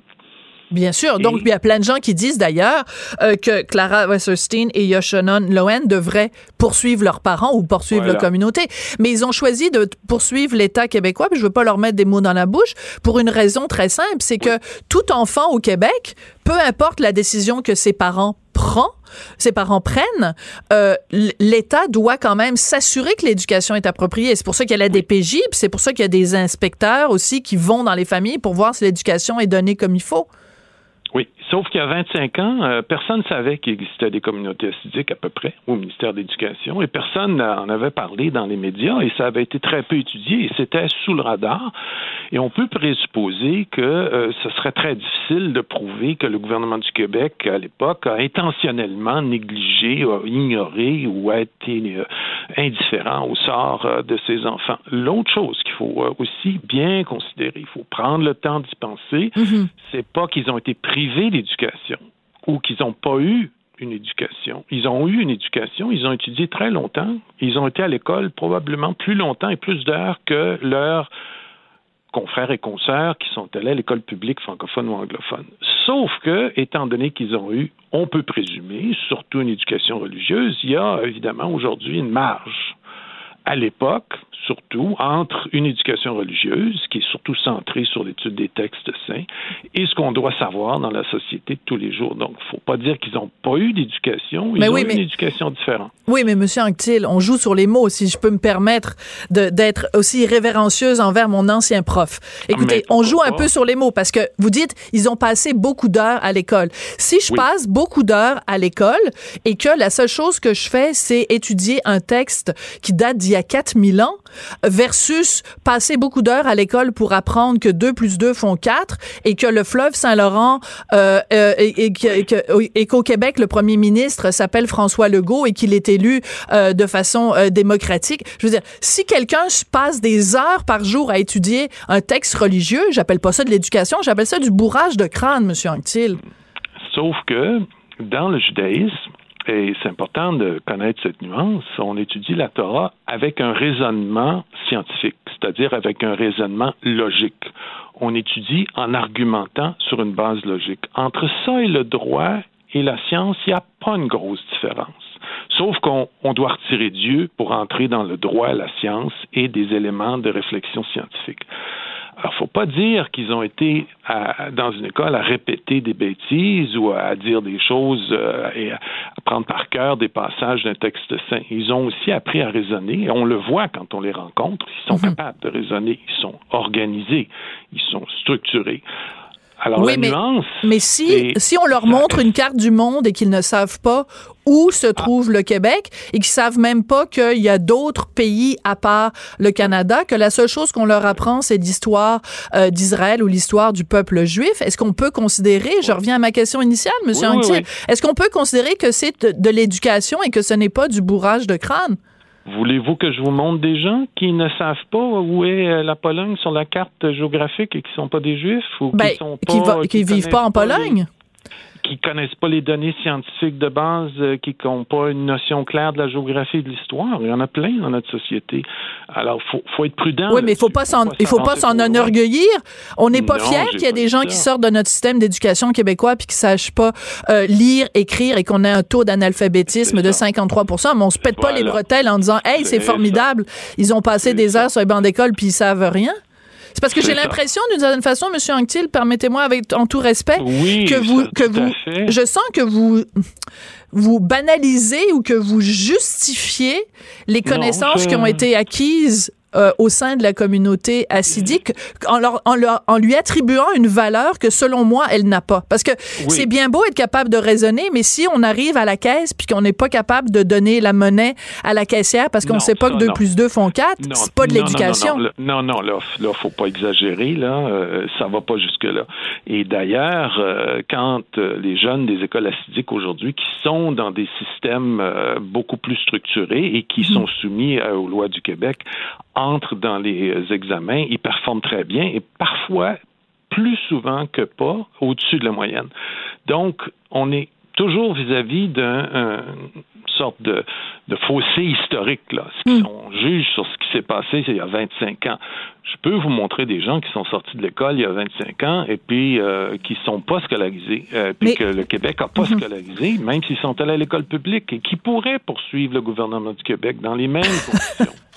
Bien sûr. Donc, il y a plein de gens qui disent d'ailleurs euh, que Clara Westerstein et Yoshanon Lowen devraient poursuivre leurs parents ou poursuivre Voilà. la communauté. Mais ils ont choisi de poursuivre l'État québécois, puis je veux pas leur mettre des mots dans la bouche, pour une raison très simple, c'est que tout enfant au Québec, peu importe la décision que ses parents prend, ses parents prennent, euh, l'État doit quand même s'assurer que l'éducation est appropriée. C'est pour ça qu'il y a la DPJ, puis c'est pour ça qu'il y a des inspecteurs aussi qui vont dans les familles pour voir si l'éducation est donnée comme il faut. Oui, sauf qu'il y a 25 ans, euh, personne ne savait qu'il existait des communautés assidiques à peu près au ministère de l'Éducation et personne n'en avait parlé dans les médias et ça avait été très peu étudié et c'était sous le radar. Et on peut présupposer que euh, ce serait très difficile de prouver que le gouvernement du Québec à l'époque a intentionnellement négligé, a ignoré ou a été euh, indifférent au sort de ses enfants. L'autre chose qu'il faut aussi bien considérer, il faut prendre le temps d'y penser, c'est pas qu'ils ont été privés d'éducation ou qu'ils n'ont pas eu une éducation. Ils ont eu une éducation, ils ont étudié très longtemps, ils ont été à l'école probablement plus longtemps et plus d'heures que leurs confrères et consoeurs qui sont allés à l'école publique francophone ou anglophone. Sauf que, étant donné qu'ils ont eu, on peut présumer, surtout une éducation religieuse, il y a évidemment aujourd'hui une marge à l'époque, surtout, entre une éducation religieuse, qui est surtout centrée sur l'étude des textes saints, et ce qu'on doit savoir dans la société de tous les jours. Donc, il ne faut pas dire qu'ils n'ont pas eu d'éducation, ils Mais ont oui, eu mais- une éducation différente. Oui, mais Monsieur Anctil, on joue sur les mots, si je peux me permettre d'être aussi révérencieuse envers mon ancien prof. Écoutez, on joue un peu sur les mots parce que vous dites, ils ont passé beaucoup d'heures à l'école. Si je passe beaucoup d'heures à l'école et que la seule chose que je fais, c'est étudier un texte qui date d'il y a 4000 ans versus passer beaucoup d'heures à l'école pour apprendre que 2 plus 2 font 4 et que le fleuve Saint-Laurent euh, euh, et, qu'au Québec, le premier ministre s'appelle François Legault et qu'il est élu euh, de façon démocratique. Je veux dire, si quelqu'un passe des heures par jour à étudier un texte religieux, j'appelle pas ça de l'éducation, j'appelle ça du bourrage de crâne, Monsieur Anctil. Sauf que dans le judaïsme, et c'est important de connaître cette nuance, on étudie la Torah avec un raisonnement scientifique, c'est-à-dire avec un raisonnement logique. On étudie en argumentant sur une base logique. Entre ça et le droit et la science, il n'y a pas une grosse différence. Sauf qu'on on doit retirer Dieu pour entrer dans le droit, la science et des éléments de réflexion scientifique. Alors, faut pas dire qu'ils ont été à- dans une école à répéter des bêtises ou à dire des choses euh, et à prendre par cœur des passages d'un texte saint. Ils ont aussi appris à raisonner. Et on le voit quand on les rencontre. Ils sont capables de raisonner. Ils sont organisés. Ils sont structurés. Alors, oui, la mais, nuance, mais si, si on leur montre une carte du monde et qu'ils ne savent pas où se trouve le Québec et qu'ils savent même pas qu'il y a d'autres pays à part le Canada, que la seule chose qu'on leur apprend, c'est l'histoire euh, d'Israël ou l'histoire du peuple juif, est-ce qu'on peut considérer, je reviens à ma question initiale, Monsieur Oui, oui, Anctil, oui. est-ce qu'on peut considérer que c'est de, de l'éducation et que ce n'est pas du bourrage de crâne? Voulez-vous que je vous montre des gens qui ne savent pas où est euh, la Pologne sur la carte géographique et qui sont pas des juifs ou Ben, qui pas, qui, va- qui vivent pas en Pologne? Qui connaissent pas les données scientifiques de base, euh, qui n'ont pas une notion claire de la géographie et de l'histoire. Il y en a plein dans notre société. Alors, faut, faut être prudent. Oui, mais il faut pas s'en, il faut pas s'en enorgueillir. On n'est pas fier qu'il y a pas des gens ça. qui sortent de notre système d'éducation québécois puis qui sachent pas euh, lire, écrire et qu'on ait un taux d'analphabétisme de 53% Mais on se pète pas les bretelles en disant, hey, c'est C'est formidable. Ils ont passé des heures sur les bancs d'école puis ils savent rien. C'est parce que j'ai l'impression, d'une certaine façon, Monsieur Anctil, permettez-moi avec en tout respect, Oui, que vous, ça, que vous, je sens que vous, vous banalisez ou que vous justifiez les Non, connaissances je- qui ont été acquises euh, au sein de la communauté assidique en, leur, en, leur- en lui attribuant une valeur que selon moi elle n'a pas parce que c'est bien beau être capable de raisonner mais si on arrive à la caisse puis qu'on n'est pas capable de donner la monnaie à la caissière parce qu'on Non, sait pas ça, que 2 non. plus 2 font 4 Non, c'est pas de l'éducation Non, non, non, là, là, faut pas exagérer, là. Euh, ça va pas jusque-là. Et d'ailleurs, euh, quand euh, les jeunes des écoles assidiques aujourd'hui, qui sont dans des systèmes euh, beaucoup plus structurés et qui Mhm. sont soumis euh, aux lois du Québec, entrent dans les euh, examens, ils performent très bien et parfois, plus souvent que pas, au-dessus de la moyenne. Donc, on est toujours vis-à-vis d'une sorte de, de fossé historique. Là. Ce qui- On juge sur ce qui s'est passé il y a 25 ans. Je peux vous montrer des gens qui sont sortis de l'école il y a 25 ans et puis euh, qui sont pas scolarisés, euh, puis Mais- que le Québec n'a pas scolarisé, même s'ils sont allés à l'école publique et qui pourraient poursuivre le gouvernement du Québec dans les mêmes conditions. <laughs>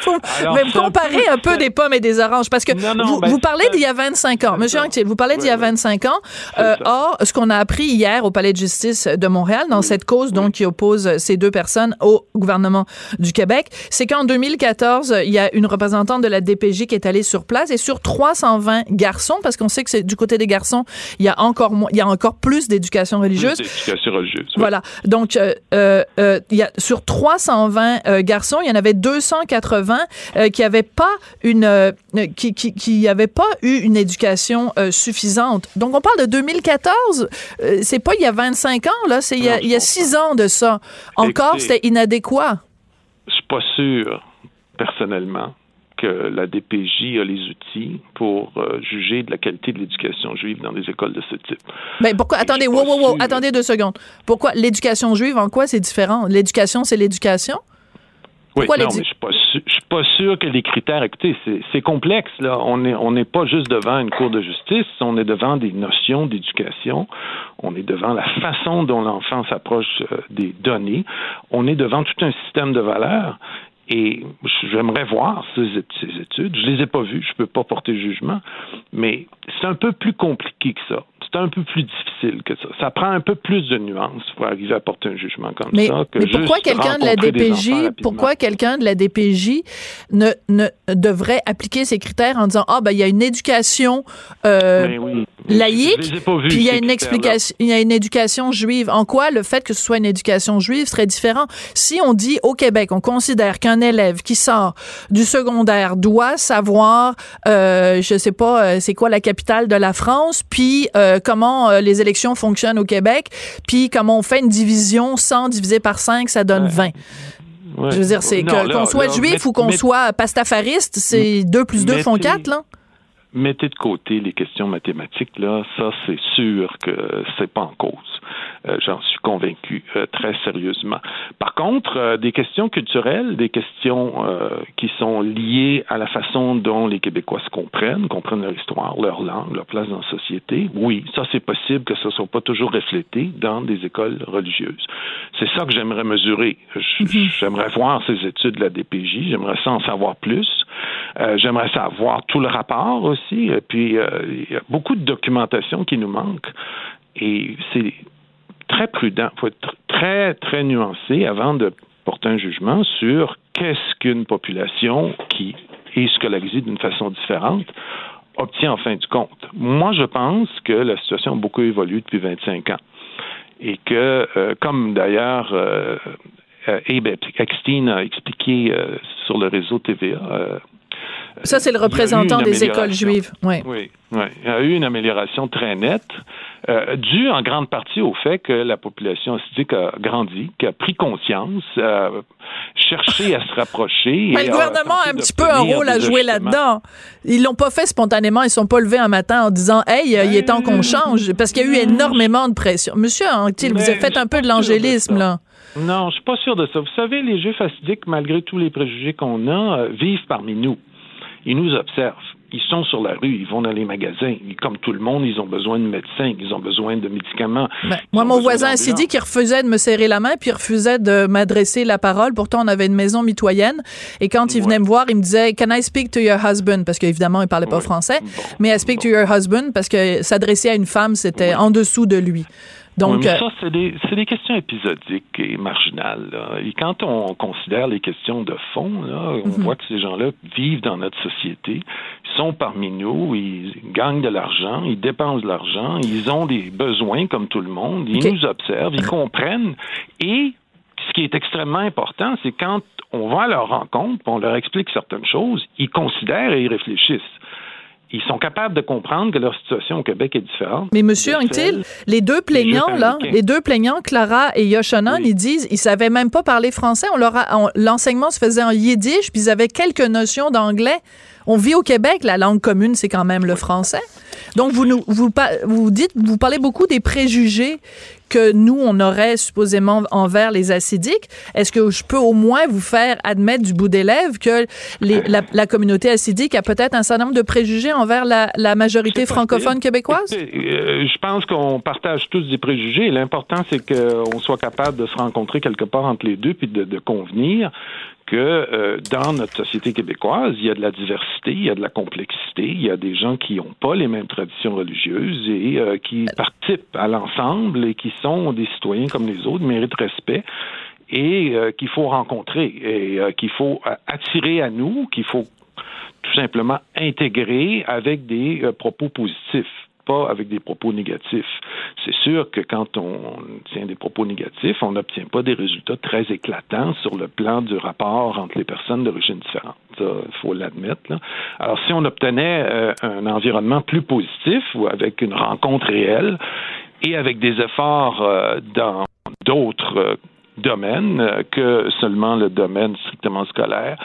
faut <laughs> Alors, même c'est un comparer un peu des pommes et des oranges parce que Non, non, vous, ben, vous parlez d'il y a 25 ans. Monsieur Anctil, vous parlez d'il y a 25 ans. Euh, or, ce qu'on a appris hier au Palais de justice de Montréal, dans cette cause donc qui oppose ces deux personnes au gouvernement du Québec, c'est qu'en 2014, il y a une représentante de la DPJ qui est allée sur place et sur 320 garçons, parce qu'on sait que c'est du côté des garçons, il y a encore moins, il y a encore plus d'éducation religieuse. Plus d'éducation religieuse. oui. Voilà. Donc, euh, euh, euh, il y a, sur 320 euh, garçons, il y en avait 280 euh, qui n'avaient pas une, euh, qui, qui, qui avaient pas eu une éducation euh, suffisante. Donc, on parle de 2014. Euh, c'est pas il y a 25 ans là, c'est il y a, il y a 6 ans de ça. Encore, c'était inadéquat. Je suis pas sûr, personnellement, que la DPJ a les outils pour euh, juger de la qualité de l'éducation juive dans des écoles de ce type. Ben pourquoi Attendez, wow, wow, wow, attendez deux secondes. Pourquoi l'éducation juive en quoi c'est différent? L'éducation, c'est l'éducation? Oui, Pourquoi non, mais je suis pas sûr, je suis pas sûr que les critères. Écoutez, c'est- complexe là. On est on n'est pas juste devant une cour de justice. On est devant des notions d'éducation. On est devant la façon dont l'enfant s'approche euh, des données. On est devant tout un système de valeurs. Et j'aimerais voir ces, ces études. Je les ai pas vues. Je peux pas porter jugement. Mais c'est un peu plus compliqué que ça. C'est un peu plus difficile que ça. Ça prend un peu plus de nuances pour arriver à porter un jugement comme Mais, ça. Que mais pourquoi quelqu'un de la DPJ, pourquoi quelqu'un de la DPJ ne, ne devrait appliquer ces critères en disant ah ben il y a une éducation euh, oui. laïque, puis il y a une explication, il y a une éducation juive. En quoi le fait que ce soit une éducation juive serait différent? Si on dit au Québec, on considère qu'un élève qui sort du secondaire doit savoir, euh, je sais pas, euh, c'est quoi la capitale de la France, puis euh, comment euh, les élections fonctionnent au Québec, puis comment on fait une division 100 divisé par 5, ça donne 20. Ouais. Je veux dire, c'est qu'on soit là, juif ou qu'on soit pastafariste, c'est 2 plus 2 font mettez- 4, là? Mettez de côté les questions mathématiques, là, ça c'est sûr que c'est pas en cause. Euh, J'en suis convaincu euh, très sérieusement. Par contre, euh, des questions culturelles, des questions qui sont liées à la façon dont les Québécois se comprennent, comprennent leur histoire, leur langue, leur place dans la société, oui, ça c'est possible que ce ne soit pas toujours reflété dans des écoles religieuses. C'est ça que j'aimerais mesurer. Je- J'aimerais voir ces études de la DPJ, j'aimerais ça en savoir plus. J'aimerais savoir tout le rapport aussi Et puis, euh, il y a beaucoup de documentation qui nous manque. Et c'est très prudent. Il faut être très, très nuancé avant de porter un jugement sur qu'est-ce qu'une population qui est scolarisée d'une façon différente obtient en fin du compte. Moi, je pense que la situation a beaucoup évolué depuis 25 ans. Et que, euh, comme d'ailleurs euh, euh, a expliqué euh, sur le réseau TVA, euh, Ça, c'est le représentant des écoles juives. Oui, oui. Il y a eu une amélioration très nette, euh, due en grande partie au fait que la population assidique a grandi, qui a pris conscience, a cherché à se rapprocher. <laughs> Mais et le gouvernement a un petit peu un rôle à jouer là-dedans. Ils l'ont pas fait spontanément. Ils sont pas levés un matin en disant Hey, euh, il est temps qu'on change. Parce qu'il y a eu énormément de pression. Monsieur Anctil, vous Mais avez fait un peu de l'angélisme, là. Non, je suis pas sûr de ça. Vous savez, les Juifs assidiques, malgré tous les préjugés qu'on a, euh, vivent parmi nous. Ils nous observent. Ils sont sur la rue, ils vont dans les magasins. Ils- comme tout le monde, ils ont besoin de médecins, ils ont besoin de médicaments. Ben, moi, mon voisin s'est dit qu'il refusait de me serrer la main, puis il refusait de m'adresser la parole. Pourtant, on avait une maison mitoyenne. Et quand il venait me voir, il me disait Can I speak to your husband? Parce qu'évidemment, il parlait pas français. mais I speak to your husband parce que s'adresser à une femme, c'était en dessous de lui. Donc, Oui, euh, ça, c'est des, des questions épisodiques et marginales. là. Et quand on considère les questions de fond, là, on Mhm. voit que ces gens-là vivent dans notre société, ils sont parmi nous, ils gagnent de l'argent, ils dépensent de l'argent, ils ont des besoins comme tout le monde, ils nous observent, ils comprennent. Et ce qui est extrêmement important, c'est quand on va à leur rencontre, on leur explique certaines choses, ils considèrent et ils réfléchissent. Ils sont capables de comprendre que leur situation au Québec est différente. Mais Monsieur Anctil, les deux plaignants, là, les deux plaignants, Clara et Yoshanan, ils disent, ils savaient même pas parler français. On leur l'enseignement se faisait en yiddish, puis ils avaient quelques notions d'anglais. On vit au Québec, la langue commune, c'est quand même le français. Donc, vous nous, vous, vous dites, vous parlez beaucoup des préjugés que nous, on aurait supposément envers les acidiques? Est-ce que je peux au moins vous faire admettre du bout des lèvres que les- la, la communauté acidique a peut-être un certain nombre de préjugés envers la, la majorité francophone québécoise? Euh, je pense qu'on partage tous des préjugés. L'important, c'est qu'on soit capable de se rencontrer quelque part entre les deux puis de, de convenir que euh, dans notre société québécoise, il y a de la diversité, il y a de la complexité, il y a des gens qui n'ont pas les mêmes traditions religieuses et euh, qui participent à l'ensemble et qui sont des citoyens comme les autres, méritent respect et euh, qu'il faut rencontrer et euh, qu'il faut euh, attirer à nous, qu'il faut tout simplement intégrer avec des euh, propos positifs avec des propos négatifs. C'est sûr que quand on tient des propos négatifs, on n'obtient pas des résultats très éclatants sur le plan du rapport entre les personnes d'origine différente. Il faut l'admettre. Alors, si on obtenait euh, un environnement plus positif ou avec une rencontre réelle et avec des efforts euh, dans d'autres euh, domaines que seulement le domaine strictement scolaire,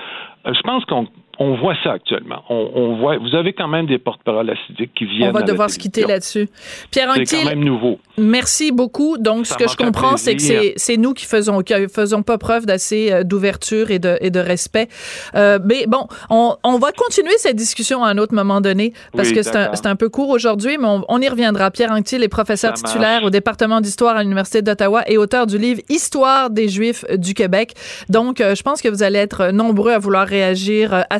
je pense qu'on on voit ça actuellement. On, on voit, vous avez quand même des porte-paroles acidiques qui viennent. On va devoir se quitter là-dessus. Pierre C'est quand même nouveau. Merci beaucoup. Donc, Ça ce que je comprends, c'est que c'est nous qui faisons qui faisons pas preuve d'assez euh, d'ouverture et de, et de respect. Euh, mais bon, on, on va continuer cette discussion à un autre moment donné parce Oui, que c'est un, peu court aujourd'hui, mais on, on y reviendra. Pierre Anctil est professeur Ça marche. titulaire au département d'histoire à l'Université d'Ottawa et auteur du livre Histoire des Juifs du Québec. Donc, euh, je pense que vous allez être nombreux à vouloir réagir à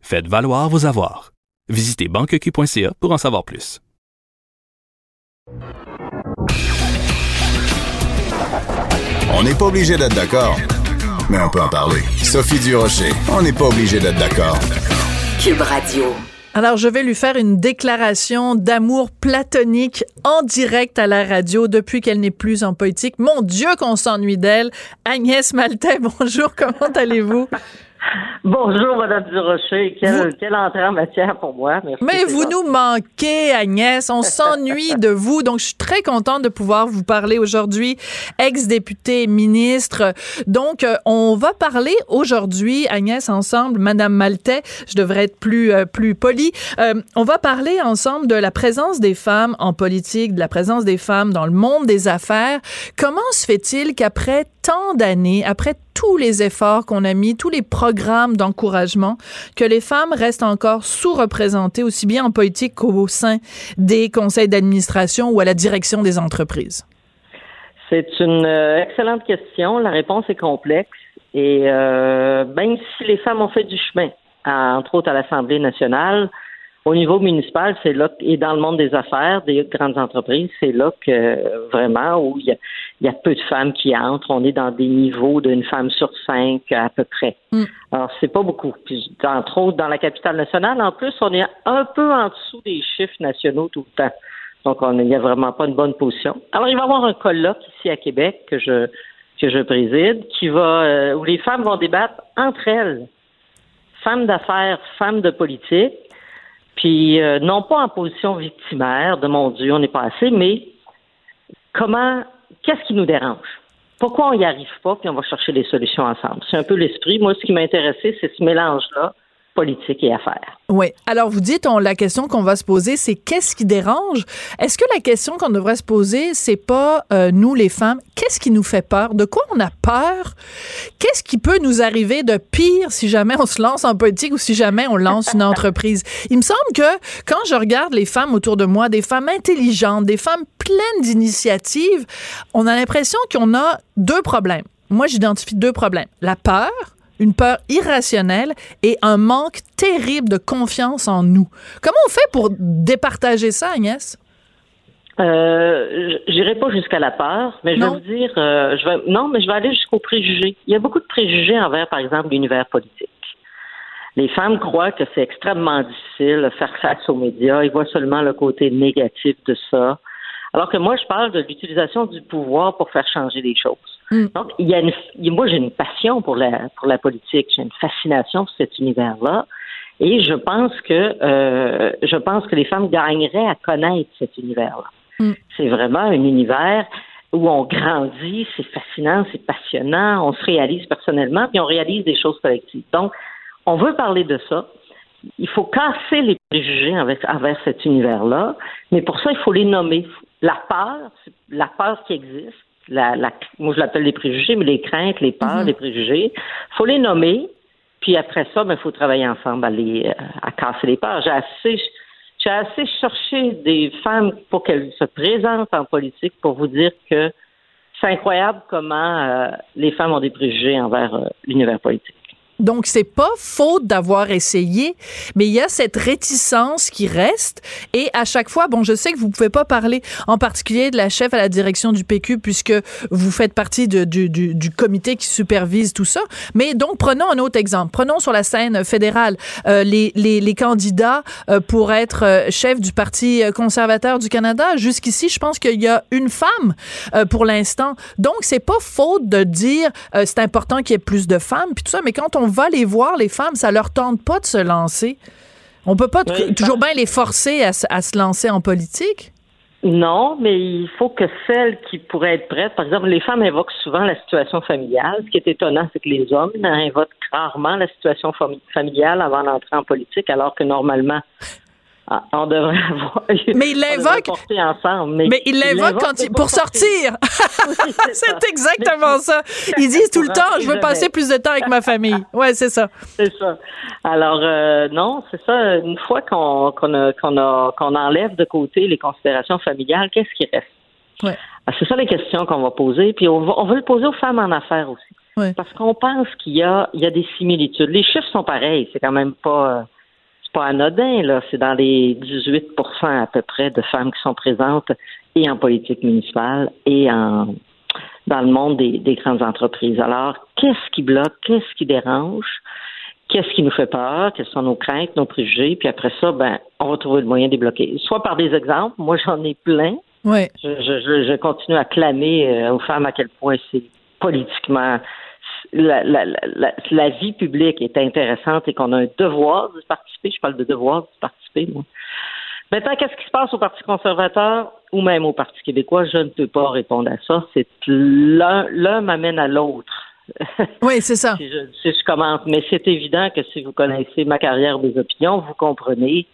Faites valoir vos avoirs. Visitez banqueq.ca pour en savoir plus. On n'est pas obligé d'être d'accord, mais on peut en parler. Sophie Durocher, on n'est pas obligé d'être d'accord. Cube Radio. Alors, je vais lui faire une déclaration d'amour platonique en direct à la radio depuis qu'elle n'est plus en politique. Mon Dieu, qu'on s'ennuie d'elle. Agnès Maltais, <laughs> bonjour, comment allez-vous? Bonjour, Madame Durocher. Quelle, quelle entrée en matière pour moi. Merci, Mais vous gentil. nous manquez, Agnès. On s'ennuie de vous. Donc, je suis très contente de pouvoir vous parler aujourd'hui, ex-député, ministre. Donc, euh, on va parler aujourd'hui, Agnès, ensemble, Madame Maltais. Je devrais être plus, euh, plus polie. Euh, on va parler ensemble de la présence des femmes en politique, de la présence des femmes dans le monde des affaires. Comment se fait-il qu'après tant d'années, après tous les efforts qu'on a mis, tous les programmes d'encouragement, que les femmes restent encore sous-représentées aussi bien en politique qu'au sein des conseils d'administration ou à la direction des entreprises? C'est une euh, excellente question. La réponse est complexe. Et euh, même si les femmes ont fait du chemin, entre autres à l'Assemblée nationale, au niveau municipal, c'est là et dans le monde des affaires, des grandes entreprises, c'est là que euh, vraiment où il y, a, il y a peu de femmes qui entrent. On est dans des niveaux d'une femme sur cinq à peu près. Alors c'est pas beaucoup. Puis entre autres dans la capitale nationale, en plus, on est un peu en dessous des chiffres nationaux tout le temps. Donc on il n'y a vraiment pas une bonne position. Alors il va y avoir un colloque ici à Québec que je que je préside, qui va euh, où les femmes vont débattre entre elles, femmes d'affaires, femmes de politique, puis euh, non pas en position victimaire de mon Dieu, on n'est pas assez, mais comment, qu'est-ce qui nous dérange? Pourquoi on n'y arrive pas, puis on va chercher les solutions ensemble? C'est un peu l'esprit. Moi, ce qui m'a intéressé, c'est ce mélange-là, politique et. Oui. Alors, vous dites, on, la question qu'on va se poser, c'est qu'est-ce qui dérange? Est-ce que la question qu'on devrait se poser, c'est pas, euh, nous, les femmes, qu'est-ce qui nous fait peur? De quoi on a peur? Qu'est-ce qui peut nous arriver de pire si jamais on se lance en politique ou si jamais on lance une <laughs> entreprise? Il me semble que quand je regarde les femmes autour de moi, des femmes intelligentes, des femmes pleines d'initiatives, on a l'impression qu'on a deux problèmes. Moi, j'identifie deux problèmes. La peur, une peur irrationnelle et un manque terrible de confiance en nous. Comment on fait pour départager ça, Agnès? Euh, j'irai pas jusqu'à la peur, mais je vais vous dire, euh, je vais, non, mais je vais aller jusqu'aux préjugés. Il y a beaucoup de préjugés envers, par exemple, l'univers politique. Les femmes croient que c'est extrêmement difficile de faire face aux médias. Ils voient seulement le côté négatif de ça. Alors que moi, je parle de l'utilisation du pouvoir pour faire changer les choses. Donc, il y a une, moi, j'ai une passion pour la, pour la politique. J'ai une fascination pour cet univers-là. Et je pense que, euh, je pense que les femmes gagneraient à connaître cet univers-là. C'est vraiment un univers où on grandit, c'est fascinant, c'est passionnant, on se réalise personnellement, puis on réalise des choses collectives. Donc, on veut parler de ça. Il faut casser les préjugés avec, envers cet univers-là, mais pour ça, il faut les nommer. La peur, la peur qui existe, la, la, moi je l'appelle les préjugés, mais les craintes, les peurs, les préjugés, faut les nommer, puis après ça, il faut travailler ensemble à, les, euh, à casser les peurs. J'ai assez, j'ai assez cherché des femmes pour qu'elles se présentent en politique pour vous dire que c'est incroyable comment euh, les femmes ont des préjugés envers euh, l'univers politique. Donc, c'est pas faute d'avoir essayé, mais il y a cette réticence qui reste. Et à chaque fois, bon, je sais que vous pouvez pas parler en particulier de la chef à la direction du PQ puisque vous faites partie de- du, du- du comité qui supervise tout ça. Mais donc, prenons un autre exemple. Prenons sur la scène fédérale euh, les, les, les candidats euh, pour être euh, chef du Parti conservateur du Canada. Jusqu'ici, je pense qu'il y a une femme euh, pour l'instant. Donc, c'est pas faute de dire euh, c'est important qu'il y ait plus de femmes puis tout ça, mais quand on va les voir, les femmes, ça leur tente pas de se lancer. On peut pas toujours bien les forcer à, se- à se lancer en politique? Non, mais il faut que celles qui pourraient être prêtes, par exemple, les femmes invoquent souvent la situation familiale. Ce qui est étonnant, c'est que les hommes invoquent rarement la situation fami- familiale avant d'entrer en politique, alors que normalement, on devrait <laughs> avoir. Mais l'invoquent. porter ensemble. Mais, Mais ils l'invoquent quand ils- pour sortir. c'est <laughs> exactement ça. Ils disent <laughs> tout le temps, je veux passer plus de temps avec ma famille. Ouais, c'est ça. C'est ça. Alors euh, non, c'est ça. Une fois qu'on qu'on a- qu'on a- qu'on enlève de côté les considérations familiales, qu'est-ce qui reste? Ouais. Ah, C'est ça les questions qu'on va poser. Puis on, va, on veut le poser aux femmes en affaires aussi, parce qu'on pense qu'il y a il y a des similitudes. Les chiffres sont pareils. C'est quand même pas pas anodin là. C'est dans les 18% à peu près de femmes qui sont présentes et en politique municipale et en dans le monde des, des grandes entreprises. Alors, qu'est-ce qui bloque? Qu'est-ce qui dérange? Qu'est-ce qui nous fait peur? Quelles sont nos craintes, nos préjugés? Puis après ça, ben, on va trouver le moyen de les bloquer. Soit par des exemples. Moi, j'en ai plein. Je, je, je, je continue à clamer euh, aux femmes à quel point c'est politiquement la, la, la, la vie publique est intéressante et qu'on a un devoir de participer, je parle de devoir de participer, moi. Maintenant, qu'est-ce qui se passe au Parti conservateur ou même au Parti québécois? Je ne peux pas répondre à ça. C'est l'un, l'un m'amène à l'autre. <laughs> Oui, c'est ça. si, je, si je commente. Mais c'est évident que si vous connaissez ma carrière des opinions, vous comprenez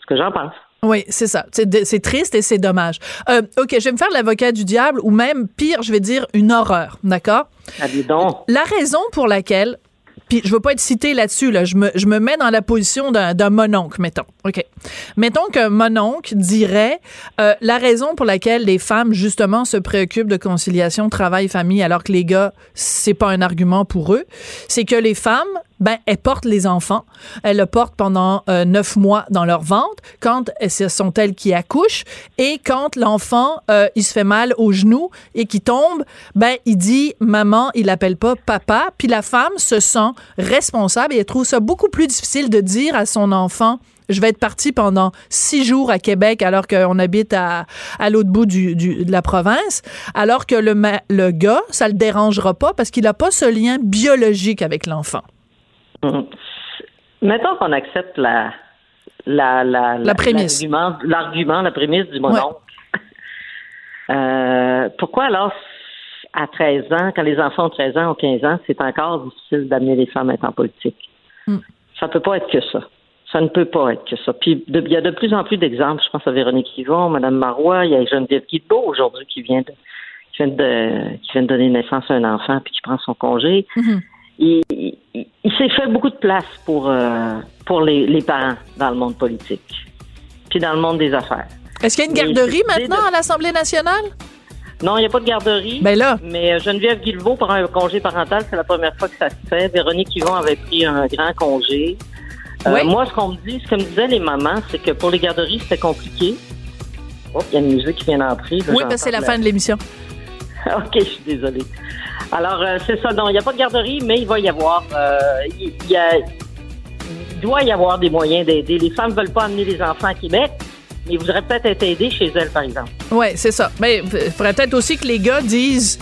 ce que j'en pense. Oui, c'est ça. C'est triste et c'est dommage. Euh, OK, je vais me faire l'avocat du diable ou même pire, je vais dire une horreur, d'accord? La raison pour laquelle puis je veux pas être cité là-dessus là, je me je me mets dans la position d'un mononcle mettons. OK. Mettons qu'un mononcle dirait euh, la raison pour laquelle les femmes justement se préoccupent de conciliation travail famille alors que les gars c'est pas un argument pour eux, c'est que les femmes ben, elles portent les enfants. Elles le portent pendant euh, neuf mois dans leur ventre. Quand ce sont elles qui accouchent et quand l'enfant euh, il se fait mal au genou et qui tombe, ben il dit maman, il appelle pas papa. Puis la femme se sent responsable et elle trouve ça beaucoup plus difficile de dire à son enfant je vais être partie pendant six jours à Québec alors qu'on habite à, à l'autre bout du, du- de la province, alors que le, le gars, ça le dérangera pas parce qu'il n'a pas ce lien biologique avec l'enfant. Mhm. Mettons qu'on accepte la la la, La prémisse. l'argument l'argument la prémisse du mononcle. Euh, pourquoi alors à 13 ans, quand les enfants ont 13 ans ou 15 ans, c'est encore difficile d'amener les femmes à être en politique? Mm. Ça peut pas être que ça. Ça ne peut pas être que ça. Puis de- il y a de plus en plus d'exemples. Je pense à Véronique Yvon, Mme Marois, il y a Geneviève Guilbeault aujourd'hui qui vient de qui vient de qui vient de donner naissance à un enfant puis qui prend son congé il, il- il s'est fait beaucoup de place pour, euh, pour les, les parents dans le monde politique, puis dans le monde des affaires. Est-ce qu'il y a une garderie maintenant à l'Assemblée nationale? Non, il n'y a pas de garderie. Ben là. Mais euh, Geneviève Guilbeault prend un congé parental, c'est la première fois que ça se fait. Véronique Yvon avait pris un grand congé. Euh, Oui. Moi, ce qu'on me dit, ce que me disaient les mamans, c'est que pour les garderies, c'était compliqué. Oh, il y a une musique qui vient d'entrer. Oui, ben c'est la fin de l'émission. <laughs> OK, je suis désolée. Alors, euh, c'est ça. Non, il n'y a pas de garderie, mais il va y avoir. euh, il, y a- il doit y avoir des moyens d'aider. Les femmes ne veulent pas amener les enfants à Québec, ils voudraient peut-être être aidés chez elles, par exemple. Oui, c'est ça. Mais il faudrait peut-être aussi que les gars disent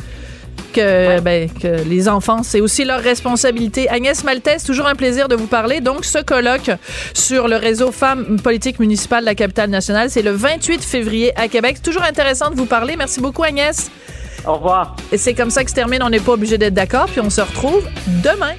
que, ben, que les enfants, c'est aussi leur responsabilité. Agnès Maltès, toujours un plaisir de vous parler. Donc, ce colloque sur le réseau Femmes politiques municipales de la capitale nationale, c'est le 28 février à Québec. C'est toujours intéressant de vous parler. Merci beaucoup, Agnès. Au revoir. Et c'est comme ça que se termine. On n'est pas obligé d'être d'accord. Puis on se retrouve demain.